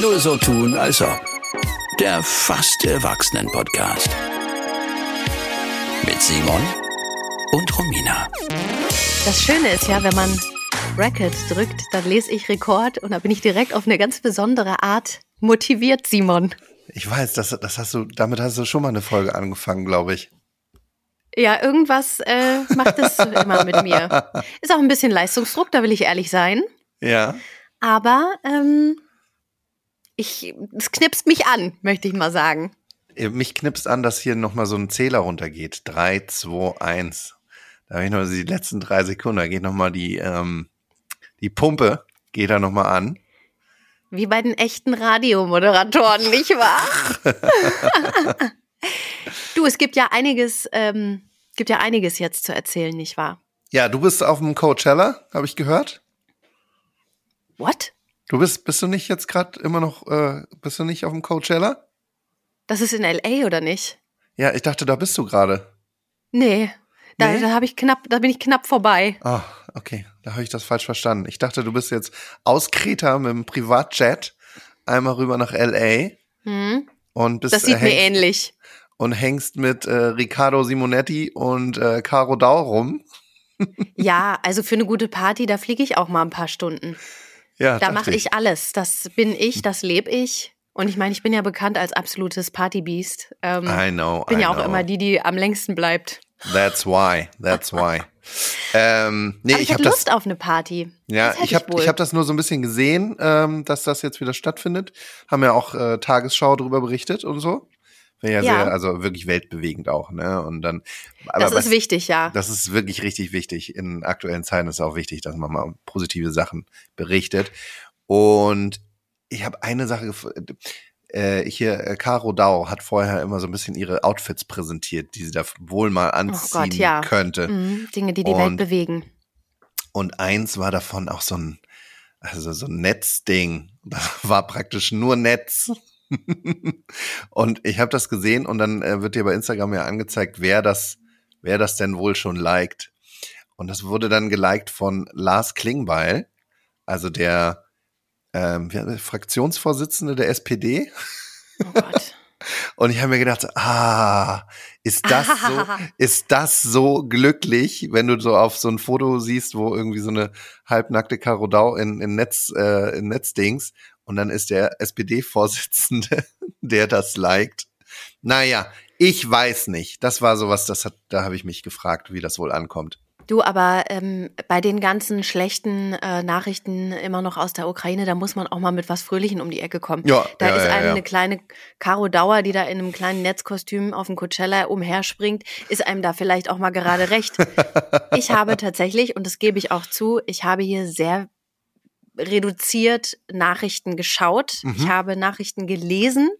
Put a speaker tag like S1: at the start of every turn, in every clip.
S1: Nur so tun, als ob. Der fast Erwachsenen-Podcast. Mit Simon und Romina.
S2: Das Schöne ist ja, wenn man Record drückt, dann lese ich Rekord und da bin ich direkt auf eine ganz besondere Art motiviert, Simon.
S3: Ich weiß, das, das hast du, damit hast du schon mal eine Folge angefangen, glaube ich.
S2: Ja, irgendwas äh, macht es immer mit mir. Ist auch ein bisschen Leistungsdruck, da will ich ehrlich sein.
S3: Ja.
S2: Aber ähm, ich, es knipst mich an, möchte ich mal sagen.
S3: Mich knipst an, dass hier nochmal so ein Zähler runtergeht. 3, 2, 1. Da habe ich noch die letzten drei Sekunden. Da geht nochmal die, ähm, die Pumpe, geht da nochmal an.
S2: Wie bei den echten Radiomoderatoren, nicht wahr? du, es gibt ja einiges, ähm, gibt ja einiges jetzt zu erzählen, nicht wahr?
S3: Ja, du bist auf dem Coachella, habe ich gehört.
S2: What?
S3: Du bist, bist du nicht jetzt gerade immer noch, äh, bist du nicht auf dem Coachella?
S2: Das ist in LA oder nicht?
S3: Ja, ich dachte, da bist du gerade.
S2: Nee, da,
S3: Nee?
S2: da habe ich knapp, da bin ich knapp vorbei.
S3: Ah, okay, da habe ich das falsch verstanden. Ich dachte, du bist jetzt aus Kreta mit dem Privatjet einmal rüber nach LA
S2: Hm?
S3: und bist
S2: Das sieht
S3: äh,
S2: mir ähnlich.
S3: und hängst mit äh, Riccardo Simonetti und äh, Caro Dau rum.
S2: Ja, also für eine gute Party, da fliege ich auch mal ein paar Stunden.
S3: Ja,
S2: Da mache ich alles. Das bin ich, das lebe ich. Und ich meine, ich bin ja bekannt als absolutes Partybeast. Ähm,
S3: I know.
S2: bin
S3: I
S2: ja auch
S3: know.
S2: immer die, die am längsten bleibt.
S3: That's why. That's why. ähm, nee,
S2: Aber
S3: ich
S2: ich
S3: habe
S2: hätte
S3: das.
S2: Lust auf eine Party.
S3: Ja, ich habe ich hab das nur so ein bisschen gesehen, ähm, dass das jetzt wieder stattfindet. Haben ja auch äh, Tagesschau darüber berichtet und so. Ja,
S2: Ja.
S3: sehr, also wirklich weltbewegend auch, ne? Und dann. Aber
S2: das
S3: was-
S2: ist wichtig, ja.
S3: Das ist wirklich richtig wichtig. In aktuellen Zeiten ist es auch wichtig, dass man mal positive Sachen berichtet. Und ich habe eine Sache äh, hier, äh, Caro Dau hat vorher immer so ein bisschen ihre Outfits präsentiert, die sie da wohl mal anziehen
S2: Oh Gott, ja.
S3: könnte.
S2: Mhm, Dinge, die die Welt
S3: Und-
S2: bewegen.
S3: Und eins war davon auch so ein, also so ein Netzding. Das war praktisch nur Netz. und ich habe das gesehen und dann äh, wird dir bei Instagram ja angezeigt, wer das, wer das denn wohl schon liked. Und das wurde dann geliked von Lars Klingbeil, also der ähm, Fraktionsvorsitzende der SPD.
S2: Oh Gott.
S3: Und ich habe mir gedacht, ah, ist das so, ist das so glücklich, wenn du so auf so ein Foto siehst, wo irgendwie so eine halbnackte Karodau in, in Netz, äh, in Netzdings und dann ist der SPD-Vorsitzende, der das liked. Naja, ich weiß nicht. Das war sowas, das hat, da habe ich mich gefragt, wie das wohl ankommt.
S2: Du, aber ähm, bei den ganzen schlechten äh, Nachrichten immer noch aus der Ukraine, da muss man auch mal mit was Fröhlichen um die Ecke kommen.
S3: Ja,
S2: Da
S3: ja,
S2: ist
S3: ja,
S2: einem
S3: ja.
S2: eine kleine Caro Dauer, die da in einem kleinen Netzkostüm auf dem Coachella umherspringt, ist einem da vielleicht auch mal gerade recht. ich habe tatsächlich, und das gebe ich auch zu, ich habe hier sehr reduziert Nachrichten geschaut. Ich
S3: Mhm.
S2: habe Nachrichten gelesen.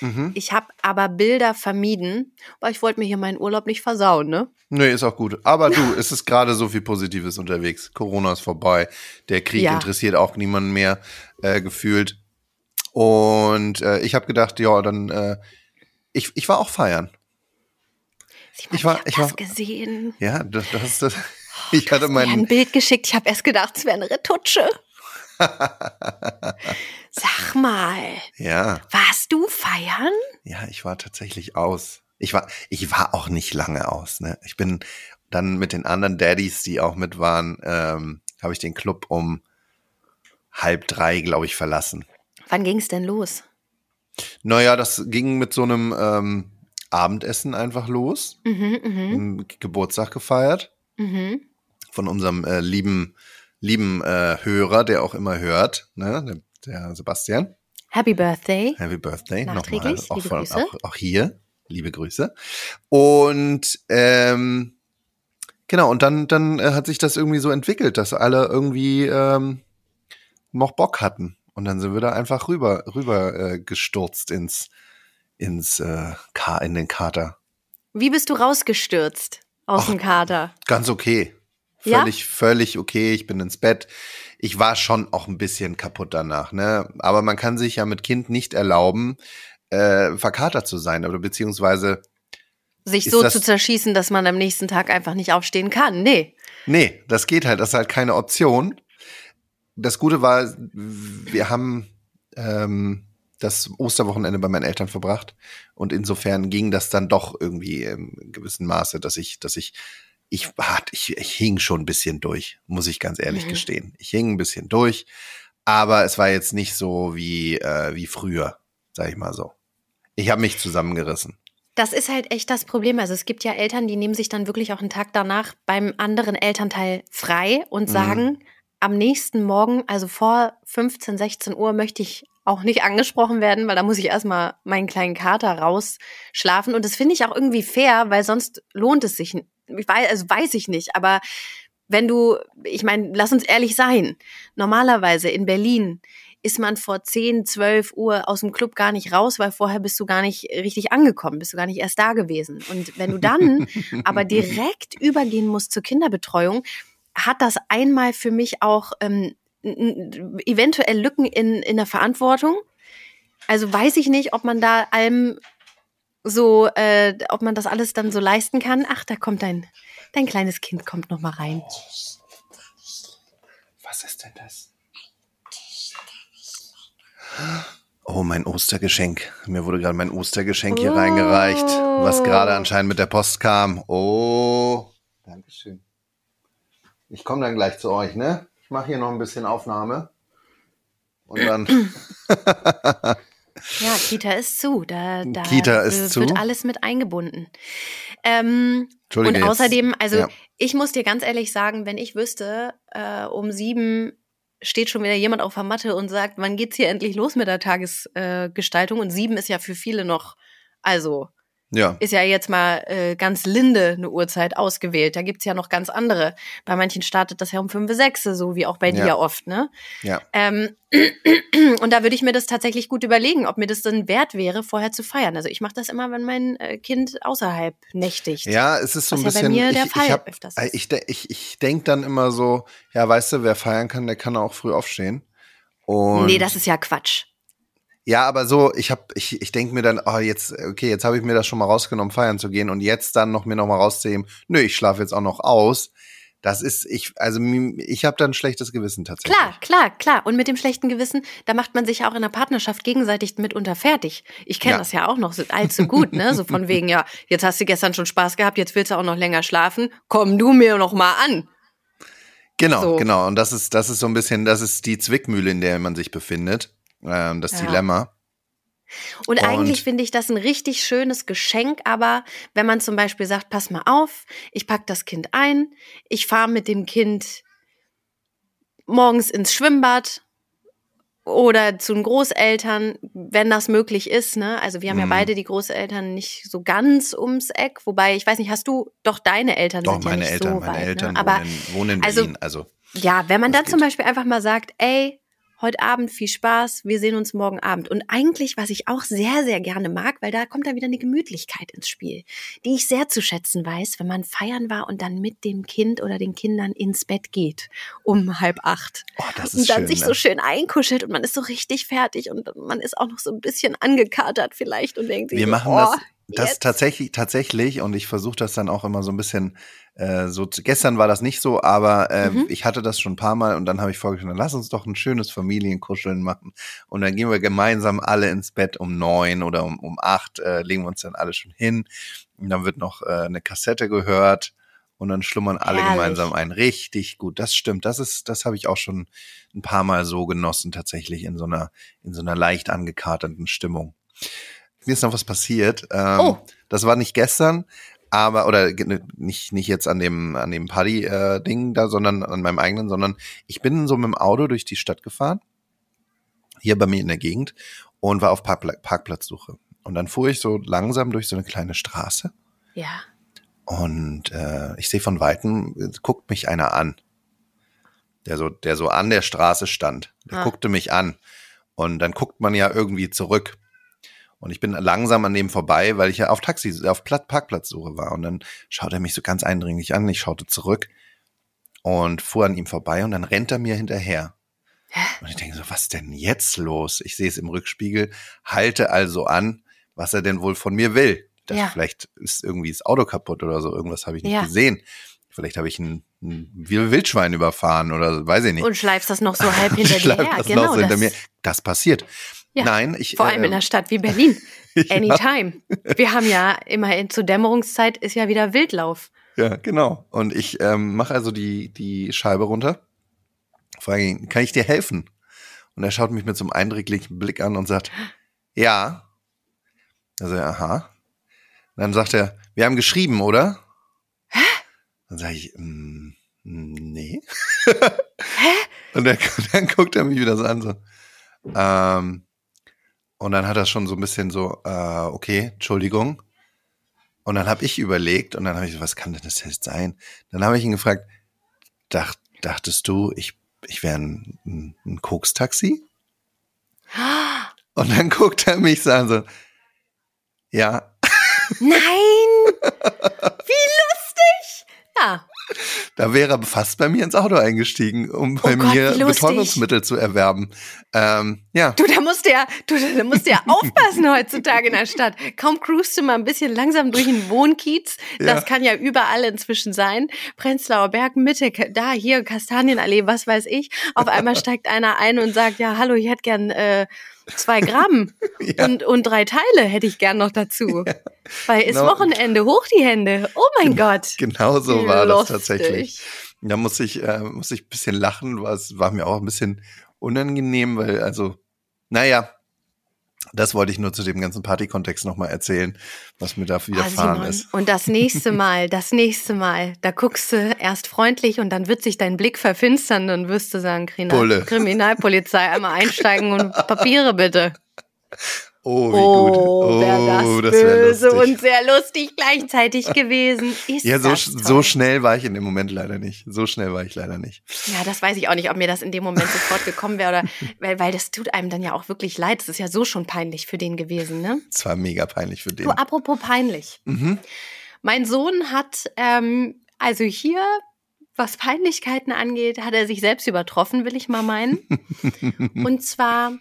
S3: Mhm.
S2: Ich habe aber Bilder vermieden, weil ich wollte mir hier meinen Urlaub nicht versauen, ne?
S3: Nee, ist auch gut. Aber du, es ist gerade so viel Positives unterwegs. Corona ist vorbei. Der Krieg
S2: Ja.
S3: interessiert auch niemanden mehr äh, gefühlt. Und äh, ich habe gedacht, ja, dann äh, ich, ich war auch feiern.
S2: Simon,
S3: Ich war- ich
S2: das
S3: war-
S2: gesehen.
S3: Ja, das, das ist das. Ich
S2: Du
S3: hatte
S2: hast mir ein. Bild geschickt. Ich habe erst gedacht, es wäre eine Retutsche. Sag mal,
S3: Ja,
S2: warst du feiern?
S3: ja, ich war tatsächlich aus. Ich war, ich war auch nicht lange aus. Ne? Ich bin dann mit den anderen Daddies, die auch mit waren, ähm, habe ich den Club um halb drei, glaube ich, verlassen.
S2: Wann ging's denn los?
S3: Naja, das ging mit so einem ähm, Abendessen einfach los.
S2: Mhm,
S3: Einen Geburtstag gefeiert
S2: mhm.
S3: von unserem äh, lieben, lieben äh, Hörer, der auch immer hört, ne? der, Sebastian.
S2: Happy Birthday.
S3: Happy Birthday nochmal. Auch,
S2: liebe
S3: von,
S2: Grüße.
S3: auch, auch hier, liebe Grüße. Und ähm, genau, und dann, dann äh, hat sich das irgendwie so entwickelt, dass alle irgendwie ähm, noch Bock hatten. Und dann sind wir da einfach rüber, rüber äh, gestürzt ins, ins äh, in den Kater.
S2: Wie bist du rausgestürzt aus
S3: Ach.
S2: dem Kater?
S3: Ganz okay.
S2: Ja?
S3: Völlig, völlig okay. Ich bin ins Bett. Ich war schon auch ein bisschen kaputt danach, ne? Aber man kann sich ja mit Kind nicht erlauben, äh, verkatert zu sein oder beziehungsweise,
S2: Sich so zu zerschießen, dass man am nächsten Tag einfach nicht aufstehen kann. Nee.
S3: nee, das geht halt, das ist halt keine Option. das Gute war, wir haben ähm, das Osterwochenende bei meinen Eltern verbracht und insofern ging das dann doch irgendwie im gewissen Maße, dass ich, dass ich ich, ich, ich hing schon ein bisschen durch, muss ich ganz ehrlich mhm. gestehen. Ich hing ein bisschen durch, aber es war jetzt nicht so wie, äh, wie früher, sag ich mal so. Ich habe mich zusammengerissen.
S2: Das ist halt echt das Problem. Also es gibt ja Eltern, die nehmen sich dann wirklich auch einen Tag danach beim anderen Elternteil frei und mhm. sagen, mhm. am nächsten Morgen, also vor 15, 16 Uhr, möchte ich auch nicht angesprochen werden, weil da muss ich erstmal meinen kleinen Kater rausschlafen. Und das finde ich auch irgendwie fair, weil sonst lohnt es sich. Ich weiß, also weiß ich nicht, aber wenn du, ich meine, lass uns ehrlich sein. Normalerweise in Berlin ist man vor 10, 12 Uhr aus dem Club gar nicht raus, weil vorher bist du gar nicht richtig angekommen, bist du gar nicht erst da gewesen. Und wenn du dann aber direkt übergehen musst zur Kinderbetreuung, hat das einmal für mich auch ähm, eventuell Lücken in, in der Verantwortung. Also weiß ich nicht, ob man da allem so, äh, ob man das alles dann so leisten kann. Ach, da kommt dein, dein kleines Kind kommt noch mal rein.
S3: Was ist denn das? Oh, mein Ostergeschenk. Mir wurde gerade mein Ostergeschenk hier oh. reingereicht, was gerade anscheinend mit der Post kam. Oh, Dankeschön. Ich komme dann gleich zu euch, ne? Ich mache hier noch ein bisschen Aufnahme. Und dann.
S2: ja, Kita ist zu. Da, da
S3: Kita ist
S2: wird
S3: zu.
S2: alles mit eingebunden. Ähm, und außerdem, also ja. ich muss dir ganz ehrlich sagen, wenn ich wüsste, äh, um sieben steht schon wieder jemand auf der Matte und sagt, wann geht's hier endlich los mit der Tagesgestaltung? Äh, und sieben ist ja für viele noch, also ja. Ist ja jetzt mal äh, ganz linde eine Uhrzeit ausgewählt. Da gibt's ja noch ganz andere. Bei manchen startet das ja um fünf, sechs, so wie auch bei ja. dir oft, ne?
S3: Ja.
S2: Ähm, und da würde ich mir das tatsächlich gut überlegen, ob mir das dann wert wäre, vorher zu feiern. Also ich mache das immer, wenn mein äh, Kind außerhalb nächtigt.
S3: Ja, es ist so ein bisschen.
S2: Ja bei mir der Fall
S3: ich, hab, öfters ist. Ich, ich, ich denke dann immer so, ja, weißt du, wer feiern kann, der kann auch früh aufstehen. Und
S2: nee, das ist ja Quatsch.
S3: Ja, aber so, ich hab, ich, ich denke mir dann, oh, jetzt, okay, jetzt habe ich mir das schon mal rausgenommen, feiern zu gehen und jetzt dann noch mir noch mal rauszuheben, nö, ich schlafe jetzt auch noch aus. Das ist, ich, also ich habe dann ein schlechtes Gewissen tatsächlich.
S2: Klar, klar, klar. Und mit dem schlechten Gewissen, da macht man sich ja auch in der Partnerschaft gegenseitig mitunter fertig. Ich kenne ja. das ja auch noch so allzu gut, ne? So von wegen, ja, jetzt hast du gestern schon Spaß gehabt, jetzt willst du auch noch länger schlafen. Komm du mir noch mal an.
S3: Genau, so. genau. Und das ist, das ist so ein bisschen, das ist die Zwickmühle, in der man sich befindet ähm, das ja. Dilemma.
S2: Und, und eigentlich finde ich das ein richtig schönes Geschenk, aber wenn man zum Beispiel sagt, pass mal auf, ich pack das Kind ein, ich fahre mit dem Kind morgens ins Schwimmbad oder zu den Großeltern, wenn das möglich ist. Ne? Also wir haben mhm. ja beide die Großeltern nicht so ganz ums Eck, wobei ich weiß nicht, hast du doch deine Eltern
S3: doch,
S2: sind
S3: meine
S2: ja nicht
S3: Eltern,
S2: so
S3: meine
S2: weit,
S3: Eltern
S2: ne?
S3: Aber wohnen, wohnen in Berlin. Also, also
S2: ja, wenn man dann geht. zum Beispiel einfach mal sagt, ey, heute Abend viel Spaß, wir sehen uns morgen Abend. Und eigentlich, was ich auch sehr, sehr gerne mag, weil da kommt dann wieder eine Gemütlichkeit ins Spiel, die ich sehr zu schätzen weiß, wenn man feiern war und dann mit dem Kind oder den Kindern ins Bett geht um halb acht.
S3: Oh, das
S2: ist und dann
S3: schön,
S2: sich
S3: ne?
S2: so schön einkuschelt und man ist so richtig fertig und man ist auch noch so ein bisschen angekatert vielleicht und denkt sich,
S3: wir machen
S2: oh,
S3: das das tatsächlich, tatsächlich, und ich versuche das dann auch immer so ein bisschen, äh, so gestern war das nicht so, aber äh, mhm. ich hatte das schon ein paar Mal und dann habe ich vorgeschlagen, lass uns doch ein schönes Familienkuscheln machen. Und dann gehen wir gemeinsam alle ins Bett um neun oder um, um acht, äh, legen wir uns dann alle schon hin. Und dann wird noch äh, eine Kassette gehört und dann schlummern alle Herrlich. gemeinsam ein. Richtig gut, das stimmt. Das ist, das habe ich auch schon ein paar Mal so genossen, tatsächlich in so einer, in so einer leicht angekaterten Stimmung mir ist noch was passiert. Ähm, oh. Das war nicht gestern, aber oder nicht nicht jetzt an dem an dem Party äh, Ding da, sondern an meinem eigenen, sondern ich bin so mit dem Auto durch die Stadt gefahren, hier bei mir in der Gegend und war auf Parkpla Parkplatzsuche. Und dann fuhr ich so langsam durch so eine kleine Straße.
S2: Ja.
S3: Und äh, ich sehe von weitem guckt mich einer an, der so der so an der Straße stand. Der ah. guckte mich an und dann guckt man ja irgendwie zurück. Und ich bin langsam an dem vorbei, weil ich ja auf Taxi, auf Parkplatzsuche war. Und dann schaut er mich so ganz eindringlich an. Ich schaute zurück und fuhr an ihm vorbei und dann rennt er mir hinterher. Und ich denke so, was denn jetzt los? Ich sehe es im Rückspiegel, halte also an, was er denn wohl von mir will. Das, ja. Vielleicht ist irgendwie das Auto kaputt oder so, irgendwas habe ich nicht ja. gesehen. Vielleicht habe ich einen ein Wildschwein überfahren oder weiß ich nicht.
S2: Und schleifst das noch so halb hinter dir her.
S3: das
S2: Genau,
S3: so hinter
S2: das,
S3: mir. Das passiert.
S2: Ja,
S3: Nein, ich.
S2: vor allem
S3: äh,
S2: in einer Stadt wie Berlin.
S3: Ja.
S2: Anytime. Wir haben ja immerhin zur Dämmerungszeit ist ja wieder Wildlauf.
S3: Ja, genau. Und ich ähm, mache also die, die Scheibe runter. Frage ihn, kann ich dir helfen? Und er schaut mich mit so einem eindringlichen Blick an und sagt, ja. Also, aha. Und dann sagt er, wir haben geschrieben, oder? Hä? Dann sage ich, mm, nee. Hä? Und dann, dann guckt er mich wieder so an, so. Ähm, und dann hat er schon so ein bisschen so, äh, okay, Entschuldigung. Und dann habe ich überlegt und dann habe ich so, was kann denn das jetzt sein? Dann habe ich ihn gefragt, dacht, dachtest du, ich, ich wäre ein, ein, ein Koks-Taxi? Und dann guckt er mich so an, so, ja,
S2: Nein! Wie lustig! Ja,
S3: da wäre er fast bei mir ins Auto eingestiegen, um bei
S2: Oh Gott,
S3: mir. Betäubungsmittel zu erwerben. Ähm, ja,
S2: du, da musst du ja, du, da musst du ja aufpassen heutzutage in der Stadt. Kaum cruist du mal ein bisschen langsam durch den Wohnkiez. Das
S3: Ja.
S2: kann ja überall inzwischen sein. Prenzlauer Berg, Mitte, da, hier, Kastanienallee, was weiß ich. Auf einmal steigt einer ein und sagt, ja, hallo, ich hätte gern äh, zwei Gramm
S3: Ja.
S2: und, und drei Teile hätte ich gern noch dazu. Weil ist
S3: Genau.
S2: Wochenende, hoch die Hände. Oh mein Gott.
S3: genau so war das
S2: lustig.
S3: tatsächlich. Da muss ich, äh, muss ich ein bisschen lachen, was war mir auch ein bisschen unangenehm, weil, also, naja, das wollte ich nur zu dem ganzen Partykontext nochmal erzählen, was mir da
S2: Ah,
S3: widerfahren
S2: Simon,
S3: ist.
S2: Und das nächste Mal, das nächste Mal, da guckst du erst freundlich und dann wird sich dein Blick verfinstern und wirst du sagen, Kriminal
S3: Bulle.
S2: Kriminalpolizei, einmal einsteigen und Papiere bitte.
S3: Oh, wie
S2: Oh,
S3: gut.
S2: wäre das,
S3: Oh, das wär
S2: böse und sehr lustig gleichzeitig gewesen. Ist
S3: Ja, so,
S2: das
S3: so schnell war ich in dem Moment leider nicht. So schnell war ich leider nicht.
S2: Ja, das weiß ich auch nicht, ob mir das in dem Moment sofort gekommen wäre oder, weil, weil das tut einem dann ja auch wirklich leid. Es ist ja so schon peinlich für den gewesen, ne?
S3: Es war mega peinlich für den.
S2: Du, apropos peinlich.
S3: Mhm.
S2: Mein Sohn hat, ähm, also hier, was Peinlichkeiten angeht, hat er sich selbst übertroffen, will ich mal meinen. Und zwar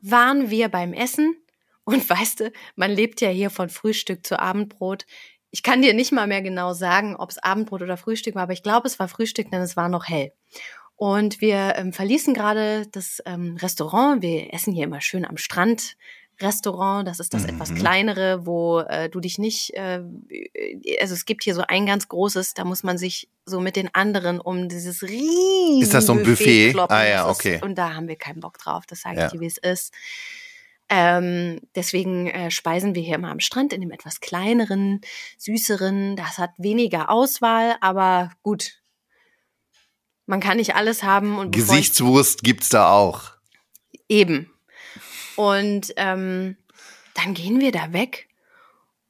S2: waren wir beim Essen und weißt du, man lebt ja hier von Frühstück zu Abendbrot. Ich kann dir nicht mal mehr genau sagen, ob es Abendbrot oder Frühstück war, aber ich glaube, es war Frühstück, denn es war noch hell. Und wir ähm, verließen gerade das ähm, Restaurant. Wir essen hier immer schön am Strand. Restaurant, das ist das etwas
S3: Mhm.
S2: kleinere, wo äh, du dich nicht, äh, also es gibt hier so ein ganz großes, da muss man sich so mit den anderen um dieses riesen
S3: Ist das so ein Buffet?
S2: kloppen.
S3: Ah ja,
S2: ist-
S3: okay.
S2: Und da haben wir keinen Bock drauf, das sage
S3: Ja.
S2: ich dir, wie es ist. Ähm, deswegen äh, speisen wir hier immer am Strand in dem etwas kleineren, süßeren. Das hat weniger Auswahl, aber gut. Man kann nicht alles haben und
S3: Gesichtswurst gibt's da auch.
S2: Eben. Und ähm, dann gehen wir da weg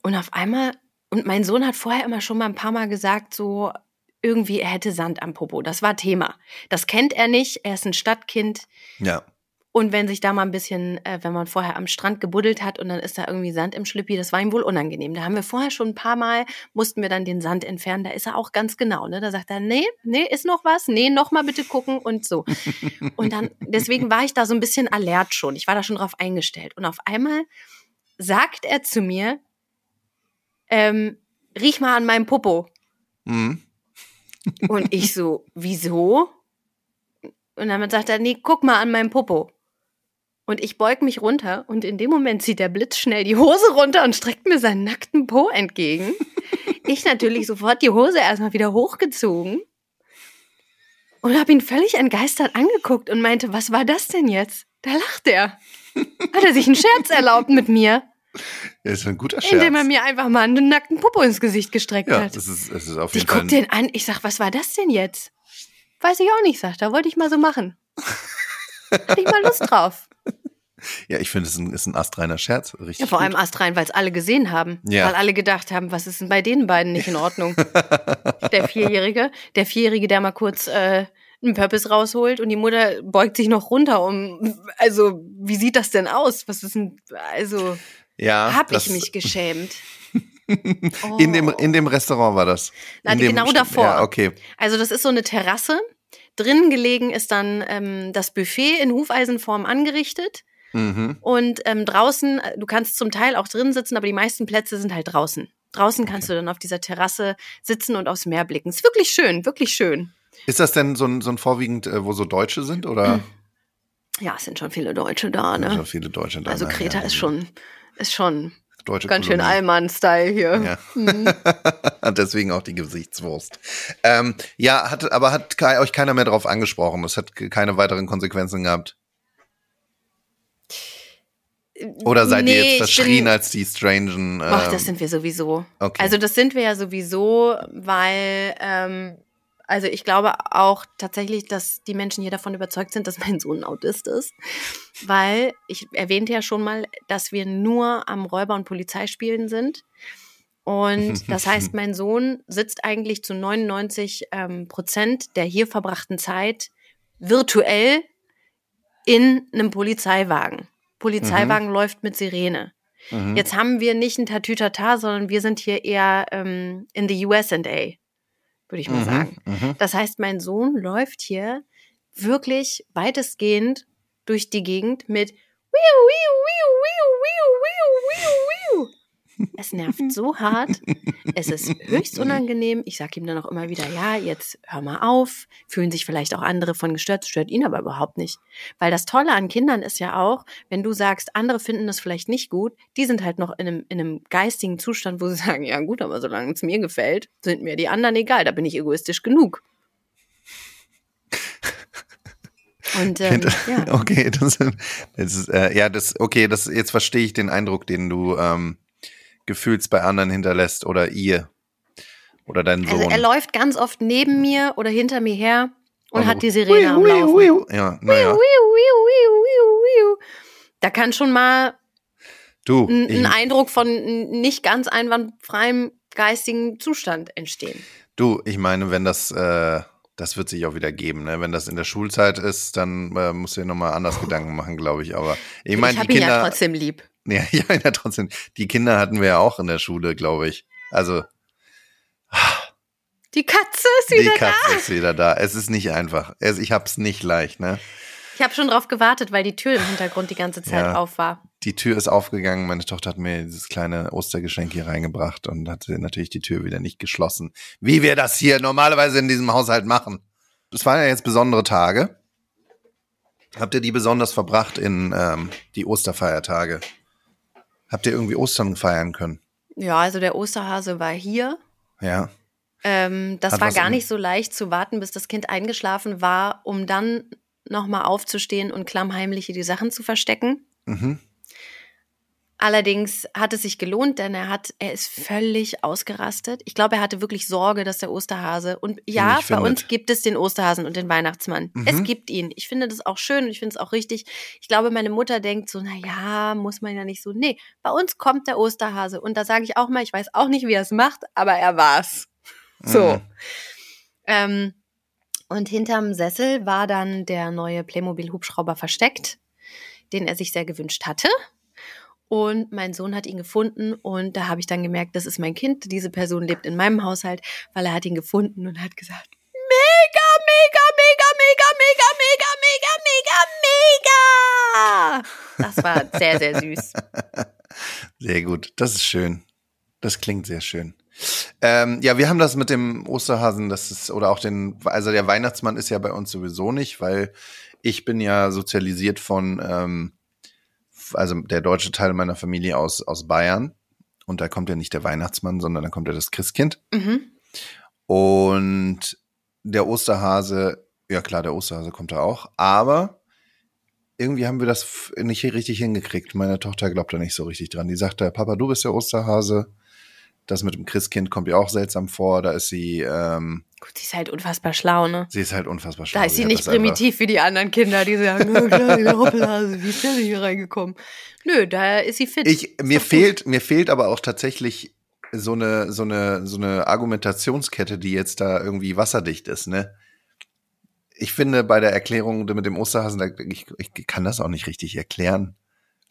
S2: und auf einmal, und mein Sohn hat vorher immer schon mal ein paar Mal gesagt, so irgendwie, er hätte Sand am Popo. Das war Thema. Das kennt er nicht. Er ist ein Stadtkind.
S3: Ja.
S2: Und wenn sich da mal ein bisschen, äh, wenn man vorher am Strand gebuddelt hat und dann ist da irgendwie Sand im Schlippi, das war ihm wohl unangenehm. Da haben wir vorher schon ein paar Mal, mussten wir dann den Sand entfernen. Da ist er auch ganz genau. Ne? Da sagt er, nee, nee, ist noch was? Nee, noch mal bitte gucken und so. Und dann, deswegen war ich da so ein bisschen alert schon. Ich war da schon drauf eingestellt. Und auf einmal sagt er zu mir, ähm, riech mal an meinem Popo.
S3: Mhm.
S2: Und ich so, wieso? Und dann sagt er, nee, guck mal an meinem Popo. Und ich beug mich runter und in dem Moment zieht der Blitz schnell die Hose runter und streckt mir seinen nackten Po entgegen. Ich natürlich sofort die Hose erstmal wieder hochgezogen und habe ihn völlig entgeistert angeguckt und meinte, was war das denn jetzt? Da lacht er. Hat er sich einen Scherz erlaubt mit mir,
S3: Ja, ist ein guter Scherz.
S2: indem er mir einfach mal einen nackten Popo ins Gesicht gestreckt
S3: ja,
S2: hat.
S3: das ist, das ist auf
S2: Ich
S3: jeden Fall.
S2: guck den an, ich sag, was war das denn jetzt? Weiß ich auch nicht, sagt er. Wollte ich mal so machen. Hatte ich mal Lust drauf.
S3: Ja, ich finde, es ist ein, ist ein astreiner Scherz. Richtig.
S2: Ja, vor
S3: gut.
S2: allem astrein, weil es alle gesehen haben.
S3: Ja.
S2: Weil alle gedacht haben, was ist denn bei den beiden nicht in Ordnung? der Vierjährige, der Vierjährige, der mal kurz äh, einen Purpose rausholt und die Mutter beugt sich noch runter um. Also, wie sieht das denn aus? Was ist denn. Also,
S3: ja,
S2: hab ich mich geschämt.
S3: In dem,
S2: Oh.
S3: in dem Restaurant war das.
S2: Na,
S3: dem
S2: genau
S3: St-
S2: davor.
S3: Ja, okay.
S2: Also das ist so eine Terrasse. Drinnen gelegen ist dann ähm, das Buffet in Hufeisenform angerichtet.
S3: Mhm.
S2: Und ähm, draußen, äh, du kannst zum Teil auch drin sitzen, aber die meisten Plätze sind halt draußen. Draußen kannst du dann auf dieser Terrasse sitzen und aufs Meer blicken. Ist wirklich schön, wirklich schön.
S3: Ist das denn so ein, so ein vorwiegend, äh, wo so Deutsche sind oder?
S2: Ja, es sind schon viele Deutsche da,
S3: Sind
S2: ne?
S3: schon viele Deutsche da?
S2: Also? Kreta
S3: Ja,
S2: ist schon, ist schon
S3: Deutsche
S2: ganz schön
S3: Kolonie.
S2: Allmann-Style hier.
S3: Ja. Deswegen auch die Gesichtswurst. Ähm, ja, hat, aber hat euch keiner mehr drauf angesprochen. Es hat ke- keine weiteren Konsequenzen gehabt. Oder seid ihr
S2: Nee,
S3: jetzt
S2: ich
S3: verschrien
S2: bin-
S3: als die strangen? Ähm,
S2: Ach, das sind wir sowieso.
S3: okay.
S2: Also das sind wir ja sowieso, weil, ähm, also ich glaube auch tatsächlich, dass die Menschen hier davon überzeugt sind, dass mein Sohn ein Autist ist. Weil ich erwähnte ja schon mal, dass wir nur am Räuber- und Polizeispielen sind. Und das heißt, mein Sohn sitzt eigentlich zu 99 ähm, Prozent der hier verbrachten Zeit virtuell in einem Polizeiwagen. Polizeiwagen läuft mit Sirene.
S3: mhm.
S2: Jetzt haben wir nicht ein Tatütata, sondern wir sind hier eher ähm, in the USA, würde ich mal
S3: Mhm,
S2: sagen.
S3: mhm.
S2: Das heißt, mein Sohn läuft hier wirklich weitestgehend durch die Gegend mit Wiu, wiu, wiu, wiu, wiu, wiu, wiu, wiu. Es nervt so hart. Es ist höchst unangenehm. Ich sage ihm dann auch immer wieder, ja, jetzt hör mal auf. Fühlen sich vielleicht auch andere von gestört, stört ihn aber überhaupt nicht. Weil das Tolle an Kindern ist ja auch, wenn du sagst, andere finden das vielleicht nicht gut, die sind halt noch in einem, in einem geistigen Zustand, wo sie sagen, ja gut, aber solange es mir gefällt, sind mir die anderen egal, da bin ich egoistisch genug. Und ähm, ja.
S3: Okay, das, das ist, äh, ja, das, okay, das, jetzt verstehe ich den Eindruck, den du ähm, gefühlst bei anderen hinterlässt oder ihr oder dein Sohn.
S2: Also er läuft ganz oft neben mir oder hinter mir her und
S3: Also,
S2: hat die Sirene am Laufen.
S3: wiu. Ja, naja.
S2: Da kann schon mal
S3: Du,
S2: ein, Eindruck von nicht ganz einwandfreiem geistigen Zustand entstehen.
S3: du, ich meine, wenn das, äh, das wird sich auch wieder geben, ne? Wenn das in der Schulzeit ist, dann äh, musst du dir nochmal anders Gedanken machen, glaube ich. Aber ich meine,
S2: ich habe ihn
S3: Kinder.
S2: ja trotzdem lieb.
S3: Ja, ja, ja, trotzdem. Die Kinder hatten wir ja auch in der Schule, glaube ich. Also,
S2: Die Katze ist
S3: die
S2: wieder da.
S3: Katze ist wieder da. Es ist nicht einfach. Es, ich hab's nicht leicht, ne?
S2: Ich habe schon drauf gewartet, weil die Tür im Hintergrund die ganze Zeit
S3: Ja.
S2: auf war.
S3: Die Tür ist aufgegangen. Meine Tochter hat mir dieses kleine Ostergeschenk hier reingebracht und hat natürlich die Tür wieder nicht geschlossen. Wie wir das hier normalerweise in diesem Haushalt machen. Es waren ja jetzt besondere Tage. Habt ihr die besonders verbracht in ähm, die Osterfeiertage? Habt ihr irgendwie Ostern feiern können?
S2: Ja, also der Osterhase war hier.
S3: Ja.
S2: Ähm, das
S3: Hat
S2: war gar nicht so leicht zu warten, bis das Kind eingeschlafen war, um dann nochmal aufzustehen und klammheimlich die Sachen zu verstecken.
S3: Mhm.
S2: Allerdings hat es sich gelohnt, denn er hat, er ist völlig ausgerastet. Ich glaube, er hatte wirklich Sorge, dass der Osterhase und ja, bei
S3: findet.
S2: uns gibt es den Osterhasen und den Weihnachtsmann.
S3: Mhm.
S2: Es gibt ihn. Ich finde das auch schön und ich finde es auch richtig. Ich glaube, meine Mutter denkt so, na ja, muss man ja nicht so. Nee, bei uns kommt der Osterhase und da sage ich auch mal, ich weiß auch nicht, wie er es macht, aber er war's. So.
S3: Mhm.
S2: Ähm, und hinterm Sessel war dann der neue Playmobil-Hubschrauber versteckt, den er sich sehr gewünscht hatte. Und mein Sohn hat ihn gefunden und da habe ich dann gemerkt, das ist mein Kind. Diese Person lebt in meinem Haushalt, weil er hat ihn gefunden und hat gesagt, mega, mega, mega, mega, mega, mega, mega, mega. Das war sehr, sehr süß.
S3: Sehr gut, das ist schön. Das klingt sehr schön. Ähm, ja, wir haben das mit dem Osterhasen, das ist, oder auch den, also der Weihnachtsmann ist ja bei uns sowieso nicht, weil ich bin ja sozialisiert von, ähm, also der deutsche Teil meiner Familie aus, aus Bayern. Und da kommt ja nicht der Weihnachtsmann, sondern da kommt ja das Christkind.
S2: Mhm.
S3: Und der Osterhase, ja klar, der Osterhase kommt da auch, aber irgendwie haben wir das nicht richtig hingekriegt. Meine Tochter glaubt da nicht so richtig dran. Die sagte, Papa, du bist der Osterhase. Das mit dem Christkind kommt ihr auch seltsam vor. Da ist sie, ähm,
S2: Gut, sie ist halt unfassbar schlau, ne?
S3: sie ist halt unfassbar schlau.
S2: Da ist sie
S3: hat
S2: nicht primitiv wie die anderen Kinder, die sagen, oh, kleine Hoppelhase, wie ist der denn hier reingekommen? Nö, da ist sie fit.
S3: Ich, mir fehlt, mir fehlt aber auch tatsächlich so eine, so eine, so eine Argumentationskette, die jetzt da irgendwie wasserdicht ist, ne? Ich finde bei der Erklärung mit dem Osterhasen, ich, ich kann das auch nicht richtig erklären.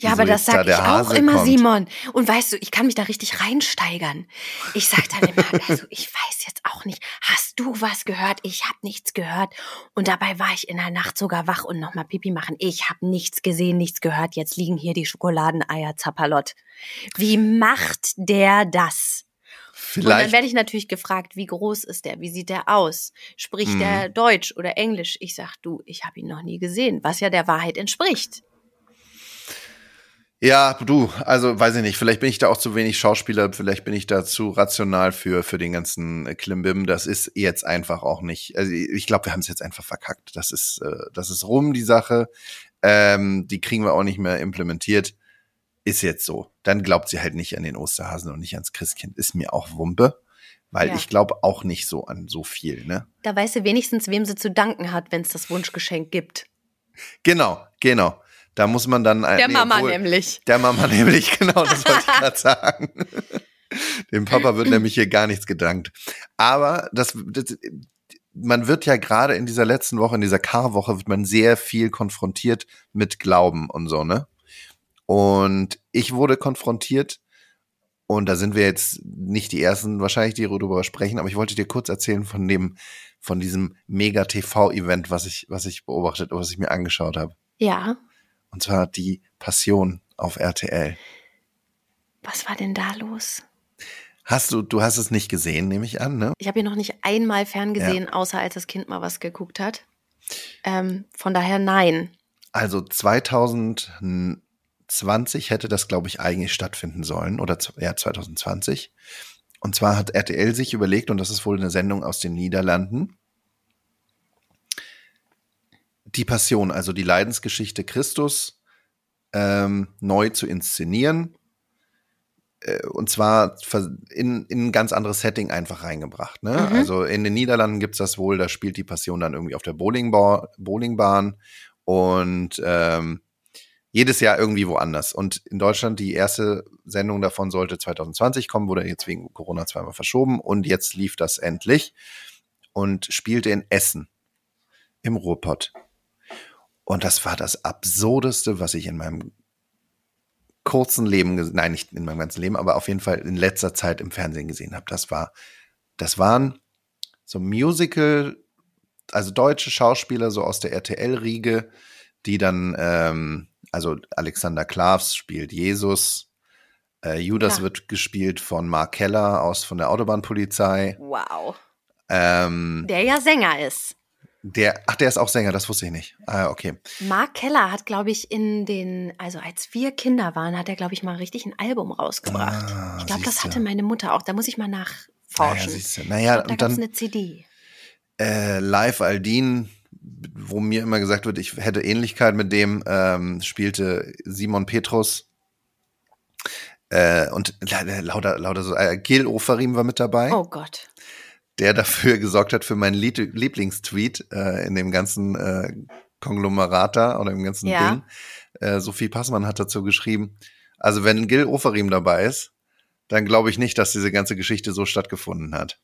S2: Ja, aber das
S3: jetzt da
S2: sag ich
S3: der
S2: auch
S3: Hase
S2: immer,
S3: kommt.
S2: Simon. Und weißt du, ich kann mich da richtig reinsteigern. Ich sag dann immer, also ich weiß jetzt auch nicht, hast du was gehört? Ich habe nichts gehört. Und dabei war ich in der Nacht sogar wach und nochmal Pipi machen. Ich habe nichts gesehen, nichts gehört. Jetzt liegen hier die Schokoladeneier Zapperlott. Wie macht der das? Und dann
S3: Vielleicht.
S2: werde ich natürlich gefragt, wie groß ist der? Wie sieht der aus? Spricht
S3: Mhm.
S2: der Deutsch oder Englisch? Ich sag, du, ich habe ihn noch nie gesehen, was ja der Wahrheit entspricht.
S3: Ja, du, also weiß ich nicht, vielleicht bin ich da auch zu wenig Schauspieler, vielleicht bin ich da zu rational für, für den ganzen äh, Klimbim. Das ist jetzt einfach auch nicht. Also ich glaube, wir haben es jetzt einfach verkackt. Das ist, äh, das ist rum, die Sache. Ähm, die kriegen wir auch nicht mehr implementiert. Ist jetzt so. Dann glaubt sie halt nicht an den Osterhasen und nicht ans Christkind. Ist mir auch Wumpe. Weil
S2: Ja.
S3: ich glaube auch nicht so an so viel, ne?
S2: Da weiß sie wenigstens, wem sie zu danken hat, wenn es das Wunschgeschenk gibt.
S3: Genau, genau. Da muss man dann
S2: Der Mama nämlich.
S3: Der Mama nämlich, genau, das wollte ich gerade sagen. Dem Papa wird nämlich hier gar nichts gedankt. Aber das, das man wird ja gerade in dieser letzten Woche, in dieser Karwoche, wird man sehr viel konfrontiert mit Glauben und so, ne? Und ich wurde konfrontiert, und da sind wir jetzt nicht die ersten wahrscheinlich, die darüber sprechen, aber ich wollte dir kurz erzählen von dem, von diesem Mega-TV-Event, was ich, was ich beobachtet, was ich mir angeschaut habe.
S2: Ja,
S3: Und zwar die Passion auf RTL.
S2: was war denn da los?
S3: Hast du, du hast es nicht gesehen, nehme ich an, ne?
S2: Ich habe hier noch nicht einmal ferngesehen, außer als das Kind mal was geguckt hat. Ähm, von daher nein.
S3: Also 2020 hätte das, glaube ich, eigentlich stattfinden sollen. Oder ja, 2020. Und zwar hat RTL sich überlegt, und das ist wohl eine Sendung aus den Niederlanden, die Passion, also die Leidensgeschichte Christus, ähm, neu zu inszenieren. Äh, Und zwar in, in ein ganz anderes Setting einfach reingebracht. Ne?
S2: Mhm.
S3: Also in den Niederlanden gibt's das wohl, da spielt die Passion dann irgendwie auf der Bowlingba Bowlingbahn und ähm, jedes Jahr irgendwie woanders. Und in Deutschland die erste Sendung davon sollte 2020 kommen, wurde jetzt wegen Corona zweimal verschoben und jetzt lief das endlich und spielte in Essen im Ruhrpott. Und das war das Absurdeste, was ich in meinem kurzen Leben, nein, nicht in meinem ganzen Leben, aber auf jeden Fall in letzter Zeit im Fernsehen gesehen habe. Das war, das waren so Musical, also deutsche Schauspieler so aus der RTL-Riege, die dann, ähm, also Alexander Klavs spielt Jesus, äh, Judas
S2: Ja.
S3: wird gespielt von Mark Keller aus von der Autobahnpolizei.
S2: Wow.
S3: Ähm,
S2: Der ja Sänger ist.
S3: Der, ach, der ist auch Sänger, das wusste ich nicht. Ah, okay.
S2: Mark Keller hat, glaube ich, in den, also als wir Kinder waren, hat er, glaube ich, mal richtig ein Album rausgebracht.
S3: Ah,
S2: ich glaube, das hatte meine Mutter auch. Da muss ich mal nachforschen.
S3: du.
S2: ich
S3: naja
S2: glaube, da gab es eine CD.
S3: äh, Live Aldin, wo mir immer gesagt wird, ich hätte Ähnlichkeit mit dem, ähm, spielte Simon Petrus. Äh, und la- lauter, lauter so, äh, Gil Oferim war mit dabei,
S2: Oh Gott.
S3: Der dafür gesorgt hat für meinen Lieblingstweet äh, in dem ganzen äh, Konglomerat da oder im ganzen
S2: Ja.
S3: Ding. Äh, Sophie Passmann hat dazu geschrieben, also wenn Gil Oferim dabei ist, dann glaube ich nicht, dass diese ganze Geschichte so stattgefunden hat.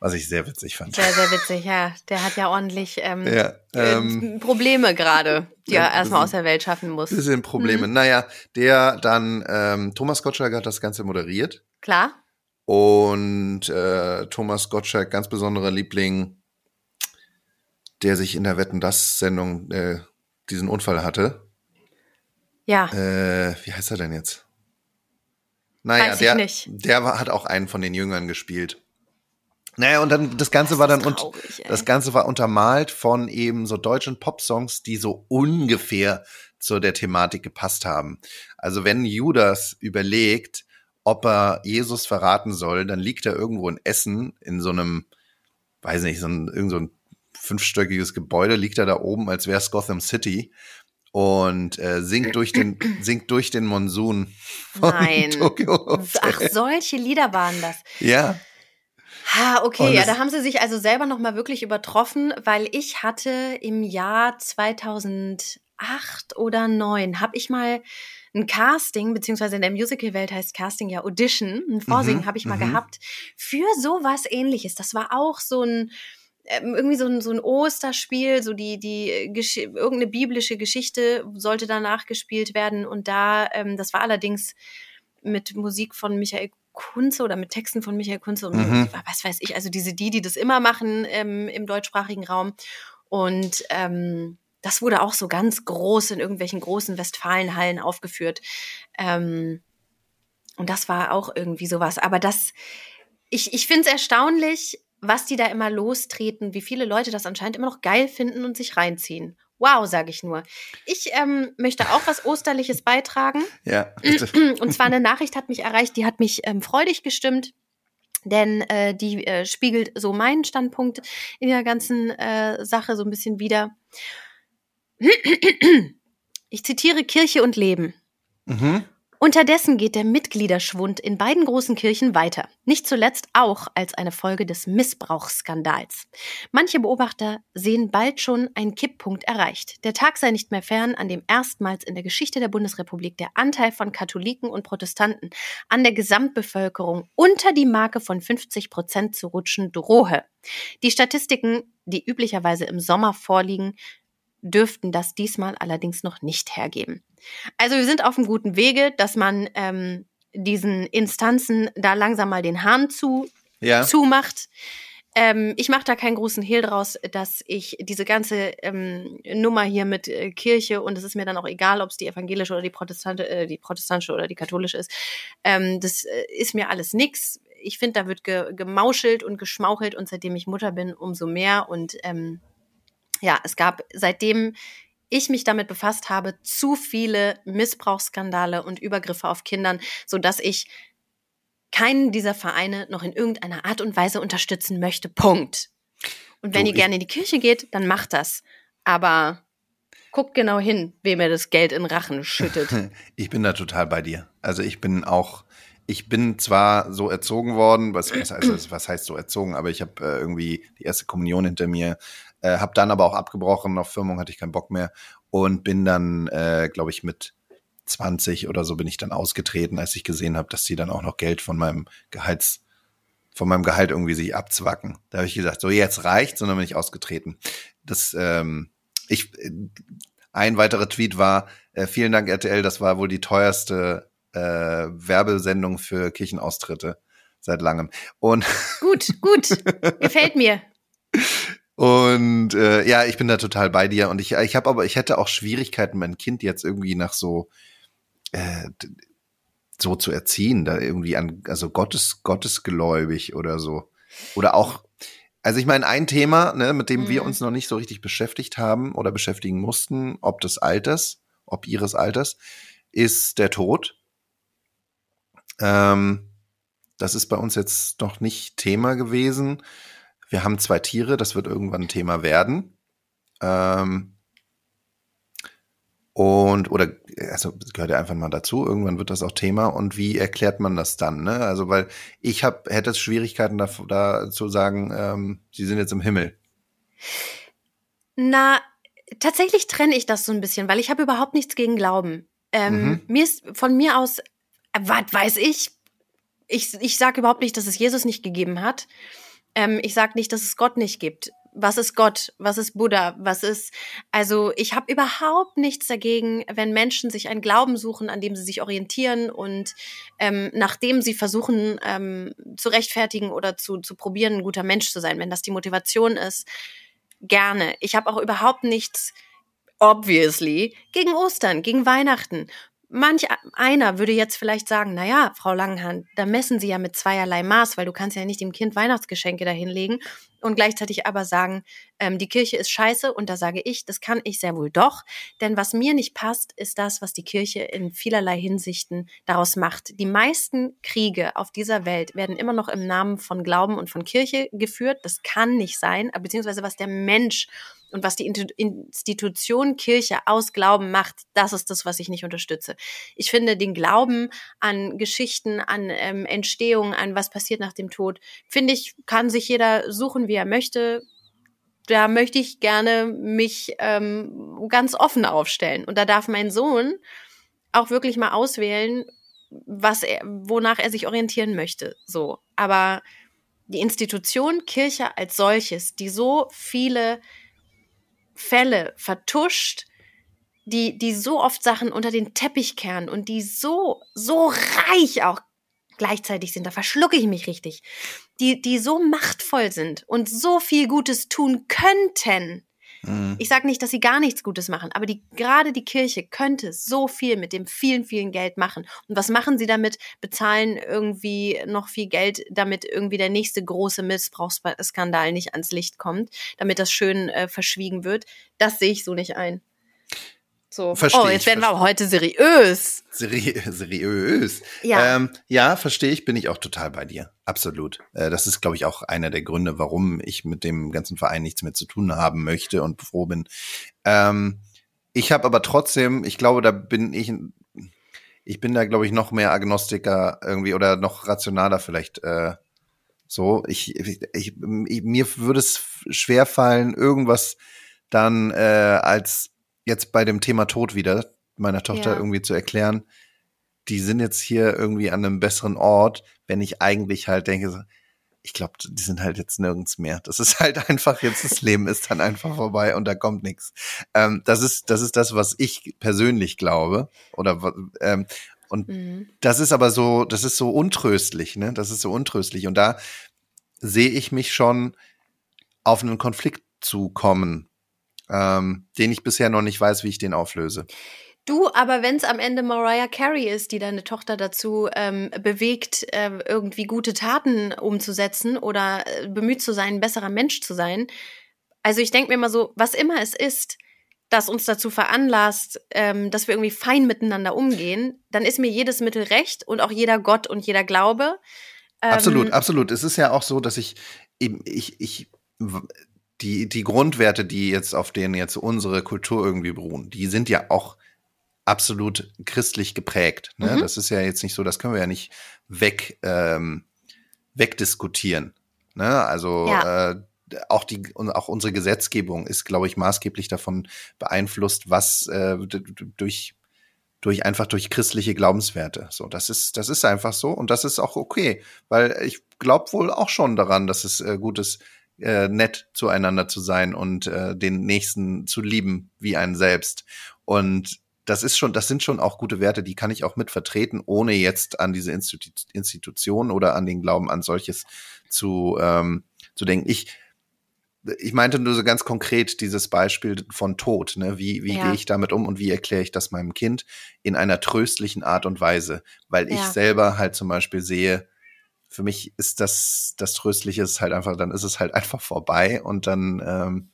S3: Was ich sehr witzig fand.
S2: Sehr, sehr witzig, ja. Der hat ja ordentlich ähm,
S3: Ja, ähm,
S2: äh, Probleme gerade, die
S3: ja,
S2: er erstmal aus der Welt schaffen muss.
S3: bisschen Probleme.
S2: Mhm.
S3: Naja, der dann, ähm, Thomas Gottschalk hat das Ganze moderiert.
S2: Klar?
S3: Und äh, Thomas Gottschalk, ganz besonderer Liebling, der sich in der Wetten das Sendung äh, diesen Unfall hatte.
S2: Ja.
S3: Äh, wie heißt er denn jetzt? Naja,
S2: Weiß ich
S3: der,
S2: nicht.
S3: der war, hat auch einen von den Jüngern gespielt. Naja, und dann das Ganze
S2: Das
S3: war dann und
S2: traurig,
S3: das Ganze war untermalt von eben so deutschen Popsongs, die so ungefähr zu der Thematik gepasst haben. Also wenn Judas überlegt, ob er Jesus verraten soll, dann liegt er irgendwo in Essen in so einem, weiß nicht, so ein, irgend so ein fünfstöckiges Gebäude, liegt er da oben, als wäre es Gotham City und äh, singt durch den singt durch den Monsun von
S2: Nein.
S3: Tokyo Hotel.
S2: Ach, solche Lieder waren das.
S3: Ja,
S2: Ha, okay, ja, da haben sie sich also selber nochmal wirklich übertroffen, weil ich hatte im Jahr 2008 oder 9 habe ich mal ein Casting, beziehungsweise in der Musical-Welt heißt Casting ja Audition, ein Vorsingen
S3: Mhm,
S2: habe ich mal
S3: mhm.
S2: gehabt, für sowas ähnliches. Das war auch so ein, ähm, irgendwie so ein, so ein Osterspiel, so die, die Gesch irgendeine biblische Geschichte sollte danach gespielt werden und da, ähm, das war allerdings mit Musik von Michael Kunze oder mit Texten von Michael Kunze und
S3: Mhm.
S2: was weiß ich, also diese die, die das immer machen ähm, im deutschsprachigen Raum. Und ähm, das wurde auch so ganz groß in irgendwelchen großen Westfalenhallen aufgeführt. Ähm, Und das war auch irgendwie sowas. Aber das, ich, ich finde es erstaunlich, was die da immer lostreten, wie viele Leute das anscheinend immer noch geil finden und sich reinziehen. Wow, sage ich nur. Ich ähm, möchte auch was Osterliches beitragen.
S3: Ja.
S2: Bitte. Und zwar eine Nachricht hat mich erreicht, die hat mich ähm, freudig gestimmt. Denn äh, die äh, spiegelt so meinen Standpunkt in der ganzen äh, Sache so ein bisschen wieder. Ich zitiere Kirche und Leben.
S3: Mhm.
S2: Unterdessen geht der Mitgliederschwund in beiden großen Kirchen weiter, nicht zuletzt auch als eine Folge des Missbrauchsskandals. Manche Beobachter sehen bald schon einen Kipppunkt erreicht. Der Tag sei nicht mehr fern, an dem erstmals in der Geschichte der Bundesrepublik der Anteil von Katholiken und Protestanten an der Gesamtbevölkerung unter die Marke von 50 Prozent zu rutschen drohe. Die Statistiken, die üblicherweise im Sommer vorliegen, dürften das diesmal allerdings noch nicht hergeben. Also wir sind auf einem guten Wege, dass man ähm, diesen Instanzen da langsam mal den Hahn zu,
S3: Ja.
S2: zumacht. Ähm, ich mache da keinen großen Hehl draus, dass ich diese ganze ähm, Nummer hier mit äh, Kirche und es ist mir dann auch egal, ob es die evangelische oder die Protestante, äh, die protestantische oder die katholische ist. Ähm, das äh, ist mir alles nix. Ich finde, da wird ge gemauschelt und geschmauchelt und seitdem ich Mutter bin, umso mehr. Und ähm, ja, es gab seitdem ich mich damit befasst habe, zu viele Missbrauchsskandale und Übergriffe auf Kindern, so dass ich keinen dieser Vereine noch in irgendeiner Art und Weise unterstützen möchte. Punkt. Und wenn
S3: Du,
S2: ihr gerne in die Kirche geht, dann macht das. Aber guckt genau hin, wem ihr das Geld in Rachen schüttet.
S3: Ich bin da total bei dir. Also ich bin auch, ich bin zwar so erzogen worden, was, was, heißt, was heißt so erzogen, aber ich habe äh, irgendwie die erste Kommunion hinter mir, äh, habe dann aber auch abgebrochen, auf Firmung hatte ich keinen Bock mehr und bin dann, äh, glaube ich, mit 20 oder so bin ich dann ausgetreten, als ich gesehen habe, dass die dann auch noch Geld von meinem Gehalts, von meinem Gehalt irgendwie sich abzwacken. Da habe ich gesagt, so jetzt reicht's und dann bin ich ausgetreten. Das, ähm, ich, äh, ein weiterer Tweet war, äh, vielen Dank RTL, das war wohl die teuerste äh, Werbesendung für Kirchenaustritte seit langem. Und,
S2: gut, gut. Gefällt mir.
S3: Und äh, ja, ich bin da total bei dir. Und ich, ich habe aber, ich hätte auch Schwierigkeiten, mein Kind jetzt irgendwie nach so äh, so zu erziehen, da irgendwie an, also Gottes, Gottesgläubig oder so. Oder auch, also ich meine, ein Thema, ne, mit dem wir
S2: Mhm.
S3: uns noch nicht so richtig beschäftigt haben oder beschäftigen mussten, ob des Alters, ob ihres Alters, ist der Tod. Ähm, das ist bei uns jetzt noch nicht Thema gewesen. Wir haben zwei Tiere, das wird irgendwann ein Thema werden. Ähm, und, oder, also, gehört ja einfach mal dazu, irgendwann wird das auch Thema. Und wie erklärt man das dann, ne? Also, weil ich hab, hätte Schwierigkeiten da, da zu sagen, ähm, sie sind jetzt im Himmel.
S2: Na, tatsächlich trenne ich das so ein bisschen, weil ich habe überhaupt nichts gegen Glauben. Ähm,
S3: Mhm.
S2: Mir ist von mir aus, äh, was weiß ich, ich, ich sage überhaupt nicht, dass es Jesus nicht gegeben hat. Ähm, ich sage nicht, dass es Gott nicht gibt. Was ist Gott? Was ist Buddha? Was ist, also ich habe überhaupt nichts dagegen, wenn Menschen sich einen Glauben suchen, an dem sie sich orientieren und ähm, nachdem sie versuchen ähm, zu rechtfertigen oder zu, zu probieren, ein guter Mensch zu sein, wenn das die Motivation ist, gerne. Ich habe auch überhaupt nichts, obviously, gegen Ostern, gegen Weihnachten. Manch einer würde jetzt vielleicht sagen, na ja, Frau Langenhahn, da messen Sie ja mit zweierlei Maß, weil du kannst ja nicht dem Kind Weihnachtsgeschenke dahinlegen und gleichzeitig aber sagen, ähm, die Kirche ist scheiße und da sage ich, das kann ich sehr wohl doch, denn was mir nicht passt, ist das, was die Kirche in vielerlei Hinsichten daraus macht. Die meisten Kriege auf dieser Welt werden immer noch im Namen von Glauben und von Kirche geführt. Das kann nicht sein, beziehungsweise was der Mensch und was die Institution Kirche aus Glauben macht, das ist das, was ich nicht unterstütze. Ich finde den Glauben an Geschichten, an ähm, Entstehung, an was passiert nach dem Tod, finde ich, kann sich jeder suchen, wie er möchte. Da möchte ich gerne mich ähm, ganz offen aufstellen. Und da darf mein Sohn auch wirklich mal auswählen, was er, wonach er sich orientieren möchte. So. Aber die Institution Kirche als solches, die so viele Fälle vertuscht, die, die so oft Sachen unter den Teppich kehren und die so, so reich auch gleichzeitig sind, da verschlucke ich mich richtig, die, die so machtvoll sind und so viel Gutes tun könnten, Mhm. Ich sage nicht, dass sie gar nichts Gutes machen, aber die, gerade die Kirche könnte so viel mit dem vielen, vielen Geld machen. Und was machen sie damit? Bezahlen irgendwie noch viel Geld, damit irgendwie der nächste große Missbrauchsskandal nicht ans Licht kommt, damit das schön äh, verschwiegen wird. Das sehe ich so nicht ein. So.
S3: Versteh
S2: oh, jetzt werden wir aber heute seriös.
S3: Seri seriös.
S2: Ja.
S3: Ähm, ja, verstehe ich, bin ich auch total bei dir. Absolut. Äh, das ist, glaube ich, auch einer der Gründe, warum ich mit dem ganzen Verein nichts mehr zu tun haben möchte und froh bin. Ähm, ich habe aber trotzdem, ich glaube, da bin ich, ich bin da, glaube ich, noch mehr Agnostiker irgendwie oder noch rationaler vielleicht. Äh, so, ich, ich, ich, mir würde es schwer fallen, irgendwas dann äh, als jetzt bei dem Thema Tod wieder meiner Tochter
S2: Ja.
S3: irgendwie zu erklären, die sind jetzt hier irgendwie an einem besseren Ort, wenn ich eigentlich halt denke, ich glaube, die sind halt jetzt nirgends mehr. Das ist halt einfach jetzt, das Leben ist dann einfach vorbei und da kommt nichts. Ähm, das ist, das ist das, was ich persönlich glaube. Oder ähm, und
S2: Mhm.
S3: das ist aber so, das ist so untröstlich, ne? Das ist so untröstlich. Und da sehe ich mich schon auf einen Konflikt zu kommen, ähm, den ich bisher noch nicht weiß, wie ich den auflöse.
S2: Du, aber wenn es am Ende Mariah Carey ist, die deine Tochter dazu ähm, bewegt, äh, irgendwie gute Taten umzusetzen oder äh, bemüht zu sein, ein besserer Mensch zu sein. Also ich denke mir immer so, was immer es ist, das uns dazu veranlasst, ähm, dass wir irgendwie fein miteinander umgehen, dann ist mir jedes Mittel recht und auch jeder Gott und jeder Glaube. Ähm,
S3: Absolut, absolut. Es ist ja auch so, dass ich eben, ich, ich, die, die Grundwerte, die jetzt, auf denen jetzt unsere Kultur irgendwie beruhen, die sind ja auch absolut christlich geprägt. Ne?
S2: Mhm.
S3: Das ist ja jetzt nicht so, das können wir ja nicht weg, ähm, wegdiskutieren. Ne? Also
S2: Ja.
S3: äh, auch die auch unsere Gesetzgebung ist, glaube ich, maßgeblich davon beeinflusst, was äh, durch durch einfach durch christliche Glaubenswerte. So, das ist das ist einfach so und das ist auch okay, weil ich glaube wohl auch schon daran, dass es äh, gut ist, äh, nett zueinander zu sein und äh, den nächsten zu lieben wie einen selbst. Und das ist schon, das sind schon auch gute Werte, die kann ich auch mit vertreten, ohne jetzt an diese Institu Institution oder an den Glauben an solches zu ähm, zu denken. Ich ich meinte nur so ganz konkret dieses Beispiel von Tod. Ne? Wie, wie
S2: Ja.
S3: gehe ich damit um und wie erkläre ich das meinem Kind in einer tröstlichen Art und Weise? Weil ich
S2: Ja.
S3: selber halt zum Beispiel sehe, für mich ist das, das Tröstliche ist halt einfach, dann ist es halt einfach vorbei und dann, ähm,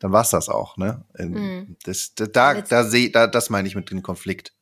S3: dann war's das auch, ne? Ähm,
S2: Mhm.
S3: Das, da, da, da sehe, da, das meine ich mit dem Konflikt.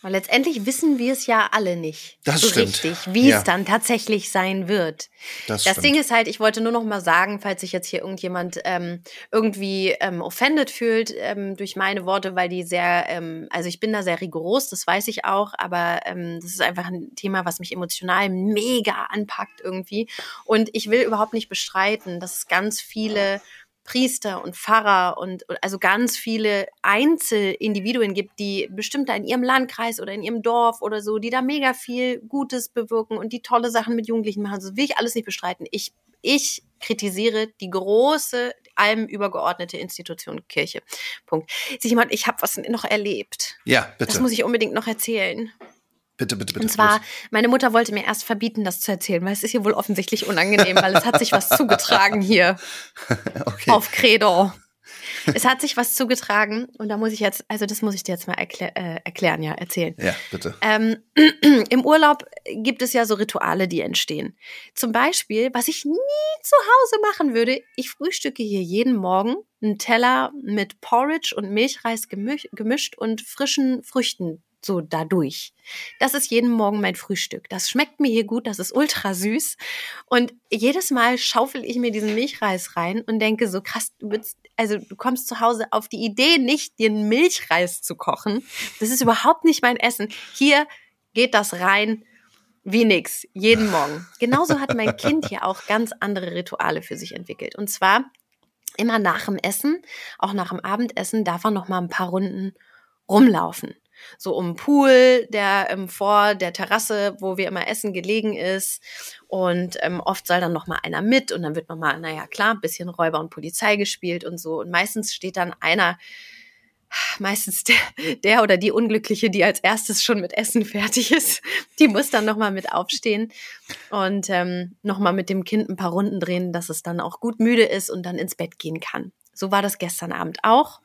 S2: Weil letztendlich wissen wir es ja alle nicht
S3: Das
S2: so
S3: stimmt.
S2: richtig, wie
S3: Ja.
S2: es dann tatsächlich sein wird.
S3: Das,
S2: Das. Ding ist halt, ich wollte nur noch mal sagen, falls sich jetzt hier irgendjemand ähm, irgendwie ähm, offended fühlt ähm, durch meine Worte, weil die sehr, ähm, also ich bin da sehr rigoros, das weiß ich auch, aber ähm, das ist einfach ein Thema, was mich emotional mega anpackt irgendwie. Und ich will überhaupt nicht bestreiten, dass es ganz viele Priester und Pfarrer und also ganz viele Einzelindividuen gibt, die bestimmt da in ihrem Landkreis oder in ihrem Dorf oder so, die da mega viel Gutes bewirken und die tolle Sachen mit Jugendlichen machen. Das will ich alles nicht bestreiten. Ich, ich kritisiere die große, allem übergeordnete Institution Kirche. Punkt. Simon, ich habe was noch erlebt.
S3: ja, bitte.
S2: Das muss ich unbedingt noch erzählen.
S3: Bitte, bitte, bitte.
S2: Und zwar,
S3: los.
S2: meine Mutter wollte mir erst verbieten, das zu erzählen, weil es ist ihr wohl offensichtlich unangenehm, weil es hat sich was zugetragen hier
S3: okay.
S2: auf Credo. Es hat sich was zugetragen und da muss ich jetzt, also das muss ich dir jetzt mal erklä äh, erklären, ja, erzählen.
S3: Ja, bitte.
S2: Ähm, Im Urlaub gibt es ja so Rituale, die entstehen. Zum Beispiel, was ich nie zu Hause machen würde, ich frühstücke hier jeden Morgen einen Teller mit Porridge und Milchreis gemisch gemischt und frischen Früchten so dadurch. Das ist jeden Morgen mein Frühstück. Das schmeckt mir hier gut, das ist ultra süß. Und jedes Mal schaufel ich mir diesen Milchreis rein und denke so krass, du willst, also du kommst zu Hause auf die Idee nicht, einen Milchreis zu kochen. Das ist überhaupt nicht mein Essen. Hier geht das rein wie nix, jeden Morgen. Genauso hat mein Kind hier auch ganz andere Rituale für sich entwickelt. Und zwar immer nach dem Essen, auch nach dem Abendessen, darf er noch mal ein paar Runden rumlaufen. So um den Pool, der ähm, vor der Terrasse, wo wir immer essen, gelegen ist. Und ähm, oft soll dann noch mal einer mit und dann wird noch mal, naja klar, ein bisschen Räuber und Polizei gespielt und so. Und meistens steht dann einer, meistens der, der oder die Unglückliche, die als erstes schon mit Essen fertig ist, die muss dann noch mal mit aufstehen und ähm, noch mal mit dem Kind ein paar Runden drehen, dass es dann auch gut müde ist und dann ins Bett gehen kann. So war das gestern Abend auch.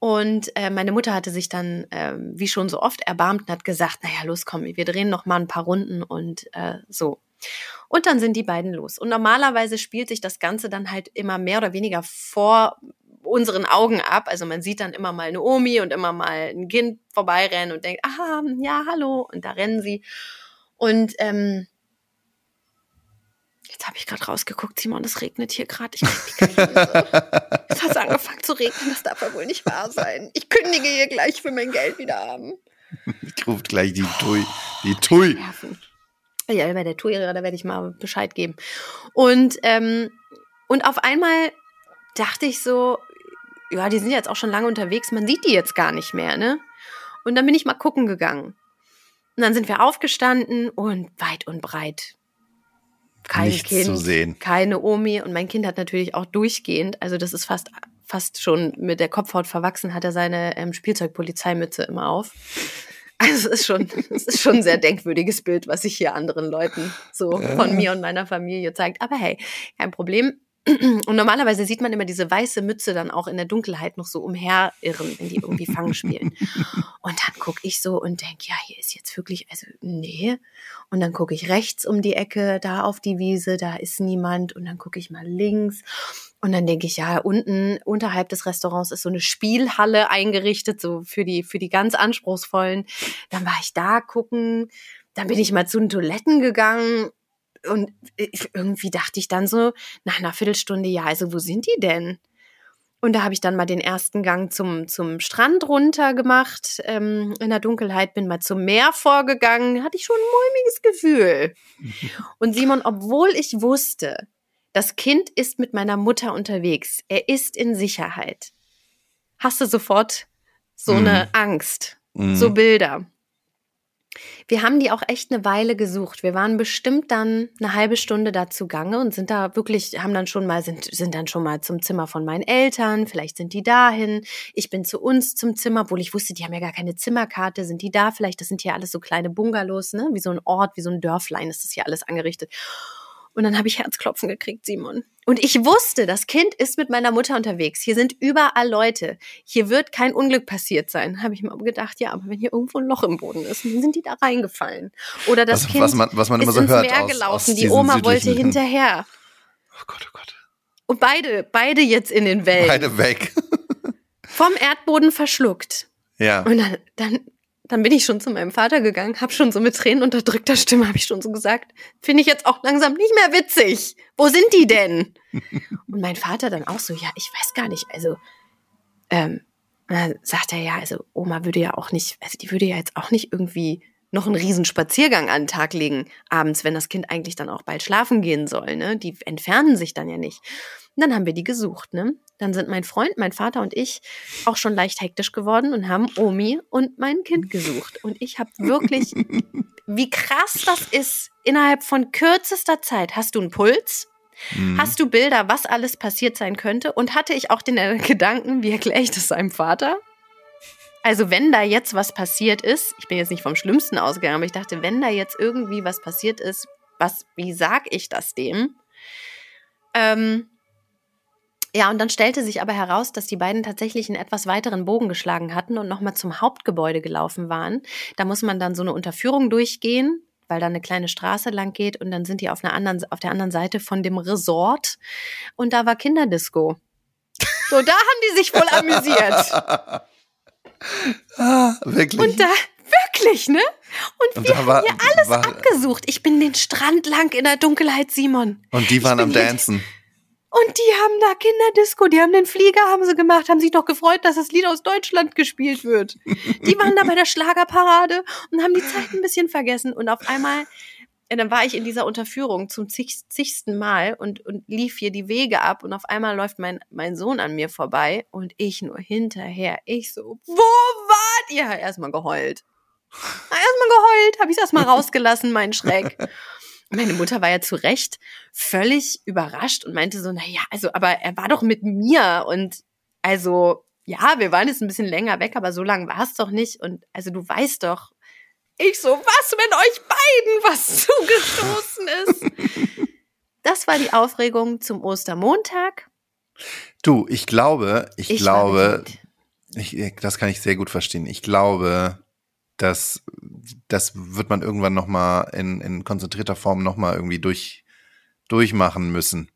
S2: Und äh, meine Mutter hatte sich dann, äh, wie schon so oft, erbarmt und hat gesagt, naja, los, komm, wir drehen noch mal ein paar Runden und äh, so. Und dann sind die beiden los. Und normalerweise spielt sich das Ganze dann halt immer mehr oder weniger vor unseren Augen ab. Also man sieht dann immer mal eine Omi und immer mal ein Kind vorbeirennen und denkt, aha, ja, hallo. Und da rennen sie. Und ähm, Jetzt habe ich gerade rausgeguckt, Simon, es regnet hier gerade. Ich krieg die Krise. Es hat angefangen zu regnen, das darf ja wohl nicht wahr sein. Ich kündige hier gleich für mein Geld wieder haben.
S3: Ich rufe gleich die Tui. Die Tui.
S2: Ja, bei der Tui, da werde ich mal Bescheid geben. Und, ähm, und auf einmal dachte ich so, ja, die sind jetzt auch schon lange unterwegs, man sieht die jetzt gar nicht mehr, ne? Und dann bin ich mal gucken gegangen. Und dann sind wir aufgestanden und weit und breit kein
S3: Nichts
S2: Kind,
S3: zu sehen.
S2: keine Omi und mein Kind hat natürlich auch durchgehend, also das ist fast fast schon mit der Kopfhaut verwachsen, hat er seine ähm, Spielzeugpolizeimütze immer auf. Also es ist schon, es ist schon ein sehr denkwürdiges Bild, was sich hier anderen Leuten so von mir und meiner Familie zeigt. Aber hey, kein Problem. Und normalerweise sieht man immer diese weiße Mütze dann auch in der Dunkelheit noch so umherirren, wenn die irgendwie Fang spielen. Und dann gucke ich so und denke, ja, hier ist jetzt wirklich, also nee. Und dann gucke ich rechts um die Ecke, da auf die Wiese, da ist niemand. Und dann gucke ich mal links. Und dann denke ich, ja, unten unterhalb des Restaurants ist so eine Spielhalle eingerichtet, so für die, für die ganz anspruchsvollen. Dann war ich da gucken. Dann bin ich mal zu den Toiletten gegangen und irgendwie dachte ich dann so nach einer Viertelstunde, ja, also wo sind die denn? Und da habe ich dann mal den ersten Gang zum, zum Strand runter gemacht. Ähm, in der Dunkelheit bin mal zum Meer vorgegangen. Hatte ich schon ein mulmiges Gefühl. Und Simon, obwohl ich wusste, das Kind ist mit meiner Mutter unterwegs, er ist in Sicherheit, hast du sofort so eine
S3: Mhm.
S2: Angst,
S3: Mhm.
S2: so Bilder. Wir haben die auch echt eine Weile gesucht. Wir waren bestimmt dann eine halbe Stunde da zugange und sind da wirklich, haben dann schon mal, sind, sind dann schon mal zum Zimmer von meinen Eltern. Vielleicht sind die dahin. Ich bin zu uns zum Zimmer, obwohl ich wusste, die haben ja gar keine Zimmerkarte. Sind die da? Vielleicht, das sind hier alles so kleine Bungalows, ne? Wie so ein Ort, wie so ein Dörflein ist das hier alles angerichtet. Und dann habe ich Herzklopfen gekriegt, Simon. Und ich wusste, das Kind ist mit meiner Mutter unterwegs. Hier sind überall Leute. Hier wird kein Unglück passiert sein. Habe ich mir gedacht, ja, aber wenn hier irgendwo ein Loch im Boden ist, dann sind die da reingefallen. Oder das
S3: Was-
S2: Kind
S3: was man- was man immer
S2: ist
S3: so
S2: ins
S3: hört
S2: Meer
S3: aus-
S2: gelaufen.
S3: aus
S2: die Oma wollte hinterher.
S3: Oh Gott, oh Gott.
S2: Und beide, beide jetzt in den Wellen.
S3: Beide weg.
S2: Vom Erdboden verschluckt.
S3: Ja.
S2: Und dann, dann, dann bin ich schon zu meinem Vater gegangen, habe schon so mit Tränen unterdrückter Stimme, habe ich schon so gesagt, finde ich jetzt auch langsam nicht mehr witzig. Wo sind die denn? Und mein Vater dann auch so, ja, ich weiß gar nicht, also, ähm, und dann sagt er, ja, also Oma würde ja auch nicht, also die würde ja jetzt auch nicht irgendwie noch einen riesen Spaziergang an den Tag legen, abends, wenn das Kind eigentlich dann auch bald schlafen gehen soll, ne? Die entfernen sich dann ja nicht. Und dann haben wir die gesucht, ne? Dann sind mein Freund, mein Vater und ich auch schon leicht hektisch geworden und haben Omi und mein Kind gesucht. Und ich habe wirklich, wie krass das ist, innerhalb von kürzester Zeit hast du einen Puls,
S3: Mhm.
S2: hast du Bilder, was alles passiert sein könnte und hatte ich auch den äh, Gedanken, wie erkläre ich das seinem Vater? Also wenn da jetzt was passiert ist, ich bin jetzt nicht vom Schlimmsten ausgegangen, aber ich dachte, wenn da jetzt irgendwie was passiert ist, was, wie sag ich das dem? Ähm, ja, und dann stellte sich aber heraus, dass die beiden tatsächlich einen etwas weiteren Bogen geschlagen hatten und nochmal zum Hauptgebäude gelaufen waren. Da muss man dann so eine Unterführung durchgehen, weil da eine kleine Straße lang geht und dann sind die auf, einer anderen, auf der anderen Seite von dem Resort und da war Kinderdisco. So, da haben die sich wohl amüsiert.
S3: ah, wirklich.
S2: Und da, wirklich, ne? Und,
S3: Und
S2: wir
S3: da war-
S2: haben hier alles
S3: war-
S2: abgesucht. Ich bin den Strand lang in der Dunkelheit, Simon.
S3: Und die waren am Dancen.
S2: Und die haben da Kinderdisco, die haben den Flieger, haben sie gemacht, haben sich doch gefreut, dass das Lied aus Deutschland gespielt wird. Die waren da bei der Schlagerparade und haben die Zeit ein bisschen vergessen. Und auf einmal, ja, dann war ich in dieser Unterführung zum zig, zigsten Mal und, und lief hier die Wege ab und auf einmal läuft mein, mein Sohn an mir vorbei und ich nur hinterher. Ich so, wo wart ihr? Erstmal geheult. Erstmal geheult, habe ich erstmal rausgelassen, meinen Schreck. Meine Mutter war ja zu Recht völlig überrascht und meinte so, na ja, also, aber er war doch mit mir und also, ja, wir waren jetzt ein bisschen länger weg, aber so lange war es doch nicht und also du weißt doch. Ich so, was, wenn euch beiden was zugestoßen ist? Das war die Aufregung zum Ostermontag.
S3: Du, ich glaube, ich,
S2: Ich
S3: glaube, ich, das kann ich sehr gut verstehen. Ich glaube, dass das wird man irgendwann noch mal in, in konzentrierter Form noch mal irgendwie durch durchmachen müssen.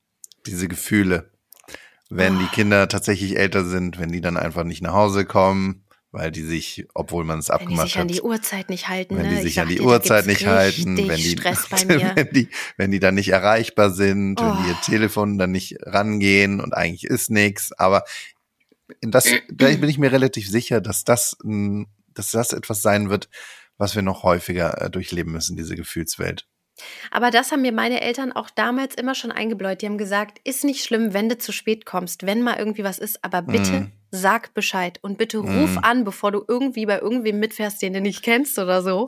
S3: Diese Gefühle, wenn die
S2: Oh.
S3: Kinder tatsächlich älter sind, wenn die dann einfach nicht nach Hause kommen, weil die sich, obwohl man es
S2: Wenn die
S3: abgemacht
S2: sich an
S3: hat,
S2: die Uhrzeit nicht halten,
S3: wenn
S2: ne?
S3: die
S2: Ich
S3: sich an die Uhrzeit nicht halten, wenn die, wenn die, wenn die dann nicht erreichbar sind, wenn die ihr
S2: Oh.
S3: Telefon dann nicht rangehen und eigentlich ist nichts. Aber das, da bin ich mir relativ sicher, dass das, dass das etwas sein wird, was wir noch häufiger äh, durchleben müssen, diese Gefühlswelt.
S2: Aber das haben mir meine Eltern auch damals immer schon eingebläut. Die haben gesagt, ist nicht schlimm, wenn du zu spät kommst, wenn mal irgendwie was ist, aber bitte
S3: Mhm.
S2: Sag Bescheid und bitte ruf
S3: Mhm.
S2: an, bevor du irgendwie bei irgendwem mitfährst, den du nicht kennst oder so.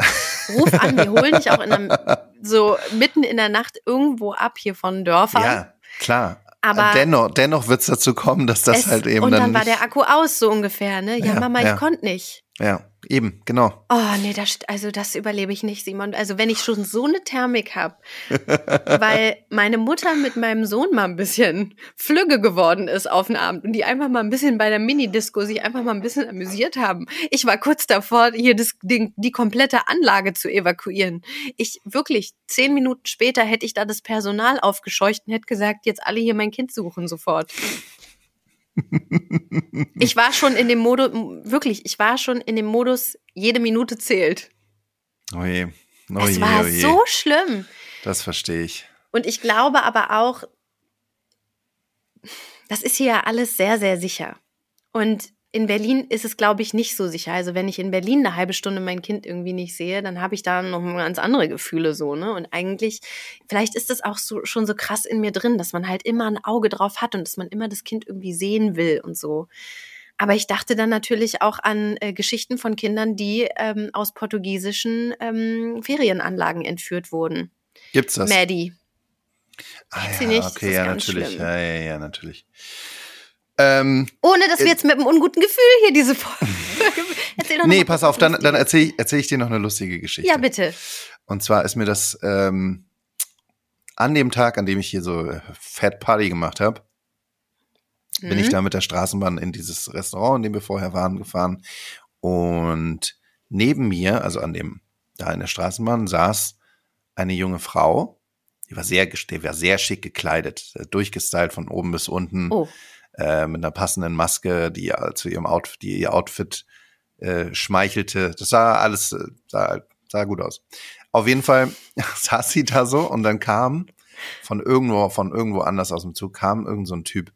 S2: Ruf an, wir holen dich auch in einem, so mitten in der Nacht irgendwo ab hier von Dörfern.
S3: Ja, klar.
S2: Aber
S3: dennoch, dennoch wird es dazu kommen, dass das
S2: es,
S3: halt eben
S2: und dann, war
S3: nicht,
S2: der Akku aus, so ungefähr, ne? Ja,
S3: Ja,
S2: Mama,
S3: ja.
S2: ich konnte nicht.
S3: Ja, eben, genau.
S2: Oh, nee, das, also das überlebe ich nicht, Simon. Also wenn ich schon so eine Thermik habe, weil meine Mutter mit meinem Sohn mal ein bisschen flügge geworden ist auf den Abend und die einfach mal ein bisschen bei der Minidisco sich einfach mal ein bisschen amüsiert haben. Ich war kurz davor, hier das, den, die komplette Anlage zu evakuieren. Ich wirklich, zehn Minuten später hätte ich da das Personal aufgescheucht und hätte gesagt, jetzt alle hier mein Kind suchen sofort. Ich war schon in dem Modus, wirklich, ich war schon in dem Modus, jede Minute zählt.
S3: Oh je. Oh
S2: es
S3: je,
S2: war
S3: oh je.
S2: so schlimm.
S3: Das verstehe ich.
S2: Und ich glaube aber auch, das ist hier ja alles sehr, sehr sicher. Und in Berlin ist es, glaube ich, nicht so sicher. Also wenn ich in Berlin eine halbe Stunde mein Kind irgendwie nicht sehe, dann habe ich da noch ganz andere Gefühle so, ne? Und eigentlich, vielleicht ist das auch so, schon so krass in mir drin, dass man halt immer ein Auge drauf hat und dass man immer das Kind irgendwie sehen will und so. Aber ich dachte dann natürlich auch an äh, Geschichten von Kindern, die ähm, aus portugiesischen ähm, Ferienanlagen entführt wurden.
S3: Gibt's das?
S2: Maddie.
S3: Ah, ja,
S2: nicht?
S3: Okay, ja, natürlich.
S2: schlimm.
S3: Ja, ja, ja, natürlich. Ähm,
S2: Ohne dass wir
S3: Äh,
S2: jetzt mit einem unguten Gefühl hier diese Folge. Erzähl doch noch
S3: nee, pass auf, dann, dann erzähle ich, erzähl ich dir noch eine lustige Geschichte.
S2: Ja, bitte.
S3: Und zwar ist mir das ähm, an dem Tag, an dem ich hier so äh, Fat Party gemacht habe, bin ich
S2: Mhm.
S3: da mit der Straßenbahn in dieses Restaurant, in dem wir vorher waren, gefahren. Und neben mir, also an dem, da in der Straßenbahn, saß eine junge Frau, die war sehr, die war sehr schick gekleidet, äh, durchgestylt von oben bis unten,
S2: Oh,
S3: äh, mit einer passenden Maske, die zu ihrem Outfit, die ihr Outfit äh, schmeichelte. Das sah alles, äh, sah, sah gut aus. Auf jeden Fall saß sie da so und dann kam von irgendwo, von irgendwo anders aus dem Zug, kam irgend so ein Typ,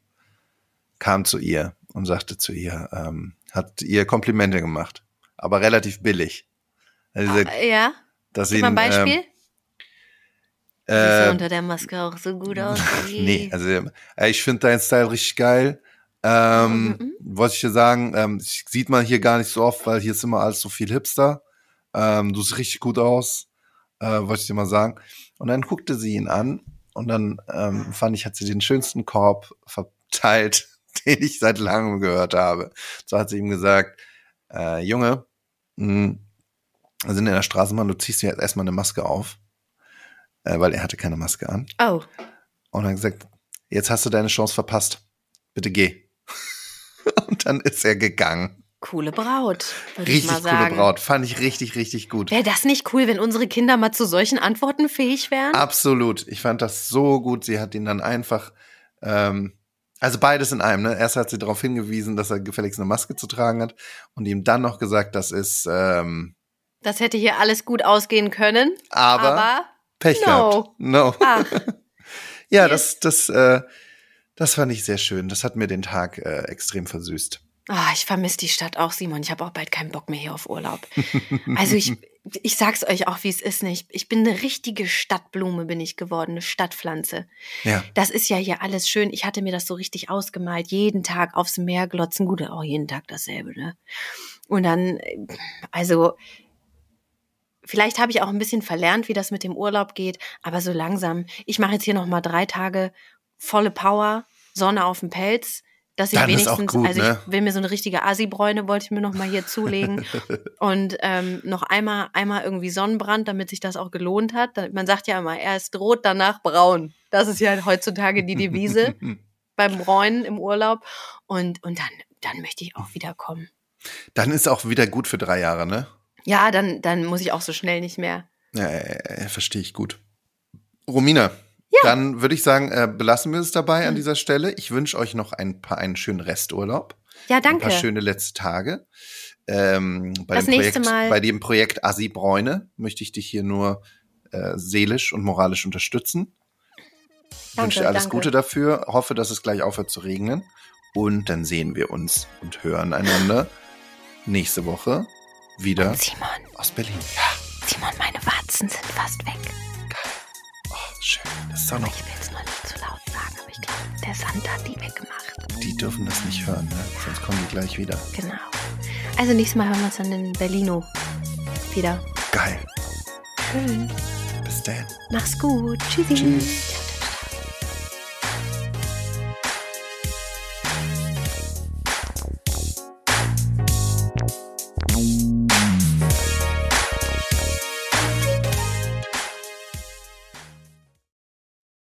S3: kam zu ihr und sagte zu ihr, ähm, hat ihr Komplimente gemacht, aber relativ billig. Also,
S2: äh, ja.
S3: dass
S2: Gib mal ein Beispiel.
S3: Ähm,
S2: Siehst du
S3: äh,
S2: unter der Maske auch so gut aus.
S3: Nee, also äh, ich finde deinen Style richtig geil. Ähm,
S2: Mhm.
S3: Wollte ich dir sagen, ähm, sieht man hier gar nicht so oft, weil hier ist immer alles so viel Hipster. Ähm, du siehst richtig gut aus, äh, wollte ich dir mal sagen. Und dann guckte sie ihn an und dann ähm, fand ich, hat sie den schönsten Korb verteilt, den ich seit langem gehört habe. So hat sie ihm gesagt, äh, Junge, mh, wir sind in der Straßenbahn, du ziehst dir jetzt erstmal eine Maske auf, äh, weil er hatte keine Maske an.
S2: Oh,
S3: Und dann gesagt, jetzt hast du deine Chance verpasst. Bitte geh. Und dann ist er gegangen.
S2: coole Braut,
S3: Richtig coole
S2: sagen.
S3: Braut. Fand ich richtig, richtig gut.
S2: Wäre das nicht cool, wenn unsere Kinder mal zu solchen Antworten fähig wären?
S3: Absolut. Ich fand das so gut. Sie hat ihn dann einfach, ähm, also beides in einem. Ne? Erst hat sie darauf hingewiesen, dass er gefälligst eine Maske zu tragen hat und ihm dann noch gesagt, das ist ähm,
S2: Das hätte hier alles gut ausgehen können.
S3: aber,
S2: Aber,
S3: Pech
S2: no.
S3: gehabt. No.
S2: ach,
S3: Ja,
S2: yes.
S3: das, das, äh, das fand ich sehr schön. Das hat mir den Tag äh, extrem versüßt.
S2: Ah, ich vermisse die Stadt auch, Simon. Ich habe auch bald keinen Bock mehr hier auf Urlaub. Also ich, ich sag's euch auch, wie es ist nicht. Ich bin eine richtige Stadtblume, bin ich geworden, eine Stadtpflanze.
S3: Ja.
S2: Das ist ja hier alles schön. Ich hatte mir das so richtig ausgemalt. Jeden Tag aufs Meer glotzen. Gut, auch jeden Tag dasselbe, ne? Und dann, äh, also, vielleicht habe ich auch ein bisschen verlernt, wie das mit dem Urlaub geht, aber so langsam. Ich mache jetzt hier noch mal drei Tage volle Power, Sonne auf dem Pelz. Dass ich
S3: Dann
S2: wenigstens,
S3: gut,
S2: also
S3: ne?
S2: ich will mir so eine richtige Asi-Bräune, wollte ich mir noch mal hier zulegen. und ähm, noch einmal, einmal irgendwie Sonnenbrand, damit sich das auch gelohnt hat. Man sagt ja immer, erst rot, danach braun. Das ist ja heutzutage die Devise. beim Bräunen im Urlaub. Und, und dann, dann möchte ich auch wiederkommen.
S3: Dann ist auch wieder gut für drei Jahre, ne?
S2: Ja, dann, dann muss ich auch so schnell nicht mehr.
S3: Ja, verstehe ich gut. Romina, dann würde ich sagen, äh, belassen wir es dabei an dieser Stelle. Ich wünsche euch noch ein paar einen schönen Resturlaub.
S2: Ja,
S3: Ein
S2: danke.
S3: paar schöne letzte Tage. Ähm, bei,
S2: Das
S3: dem
S2: nächste
S3: Projekt,
S2: Mal-
S3: bei dem Projekt Assi Bräune möchte ich dich hier nur äh, seelisch und moralisch unterstützen. Ich
S2: Danke,
S3: wünsche dir alles
S2: danke.
S3: Gute dafür. Hoffe, dass es gleich aufhört zu regnen. Und dann sehen wir uns und hören einander nächste Woche wieder
S2: Simon,
S3: aus Berlin. Ja,
S2: Simon, meine Warzen sind fast weg.
S3: oh, schön. Das ist auch noch,
S2: Ich will es nur nicht zu laut sagen, aber ich glaube, der Sand hat die weggemacht.
S3: die dürfen das nicht hören, ne? sonst kommen die gleich wieder.
S2: Genau. Also nächstes Mal hören wir uns dann in Berlino wieder.
S3: Geil.
S2: Schön.
S3: Bis dann.
S2: Mach's gut. Tschüssi.
S3: Tschüss.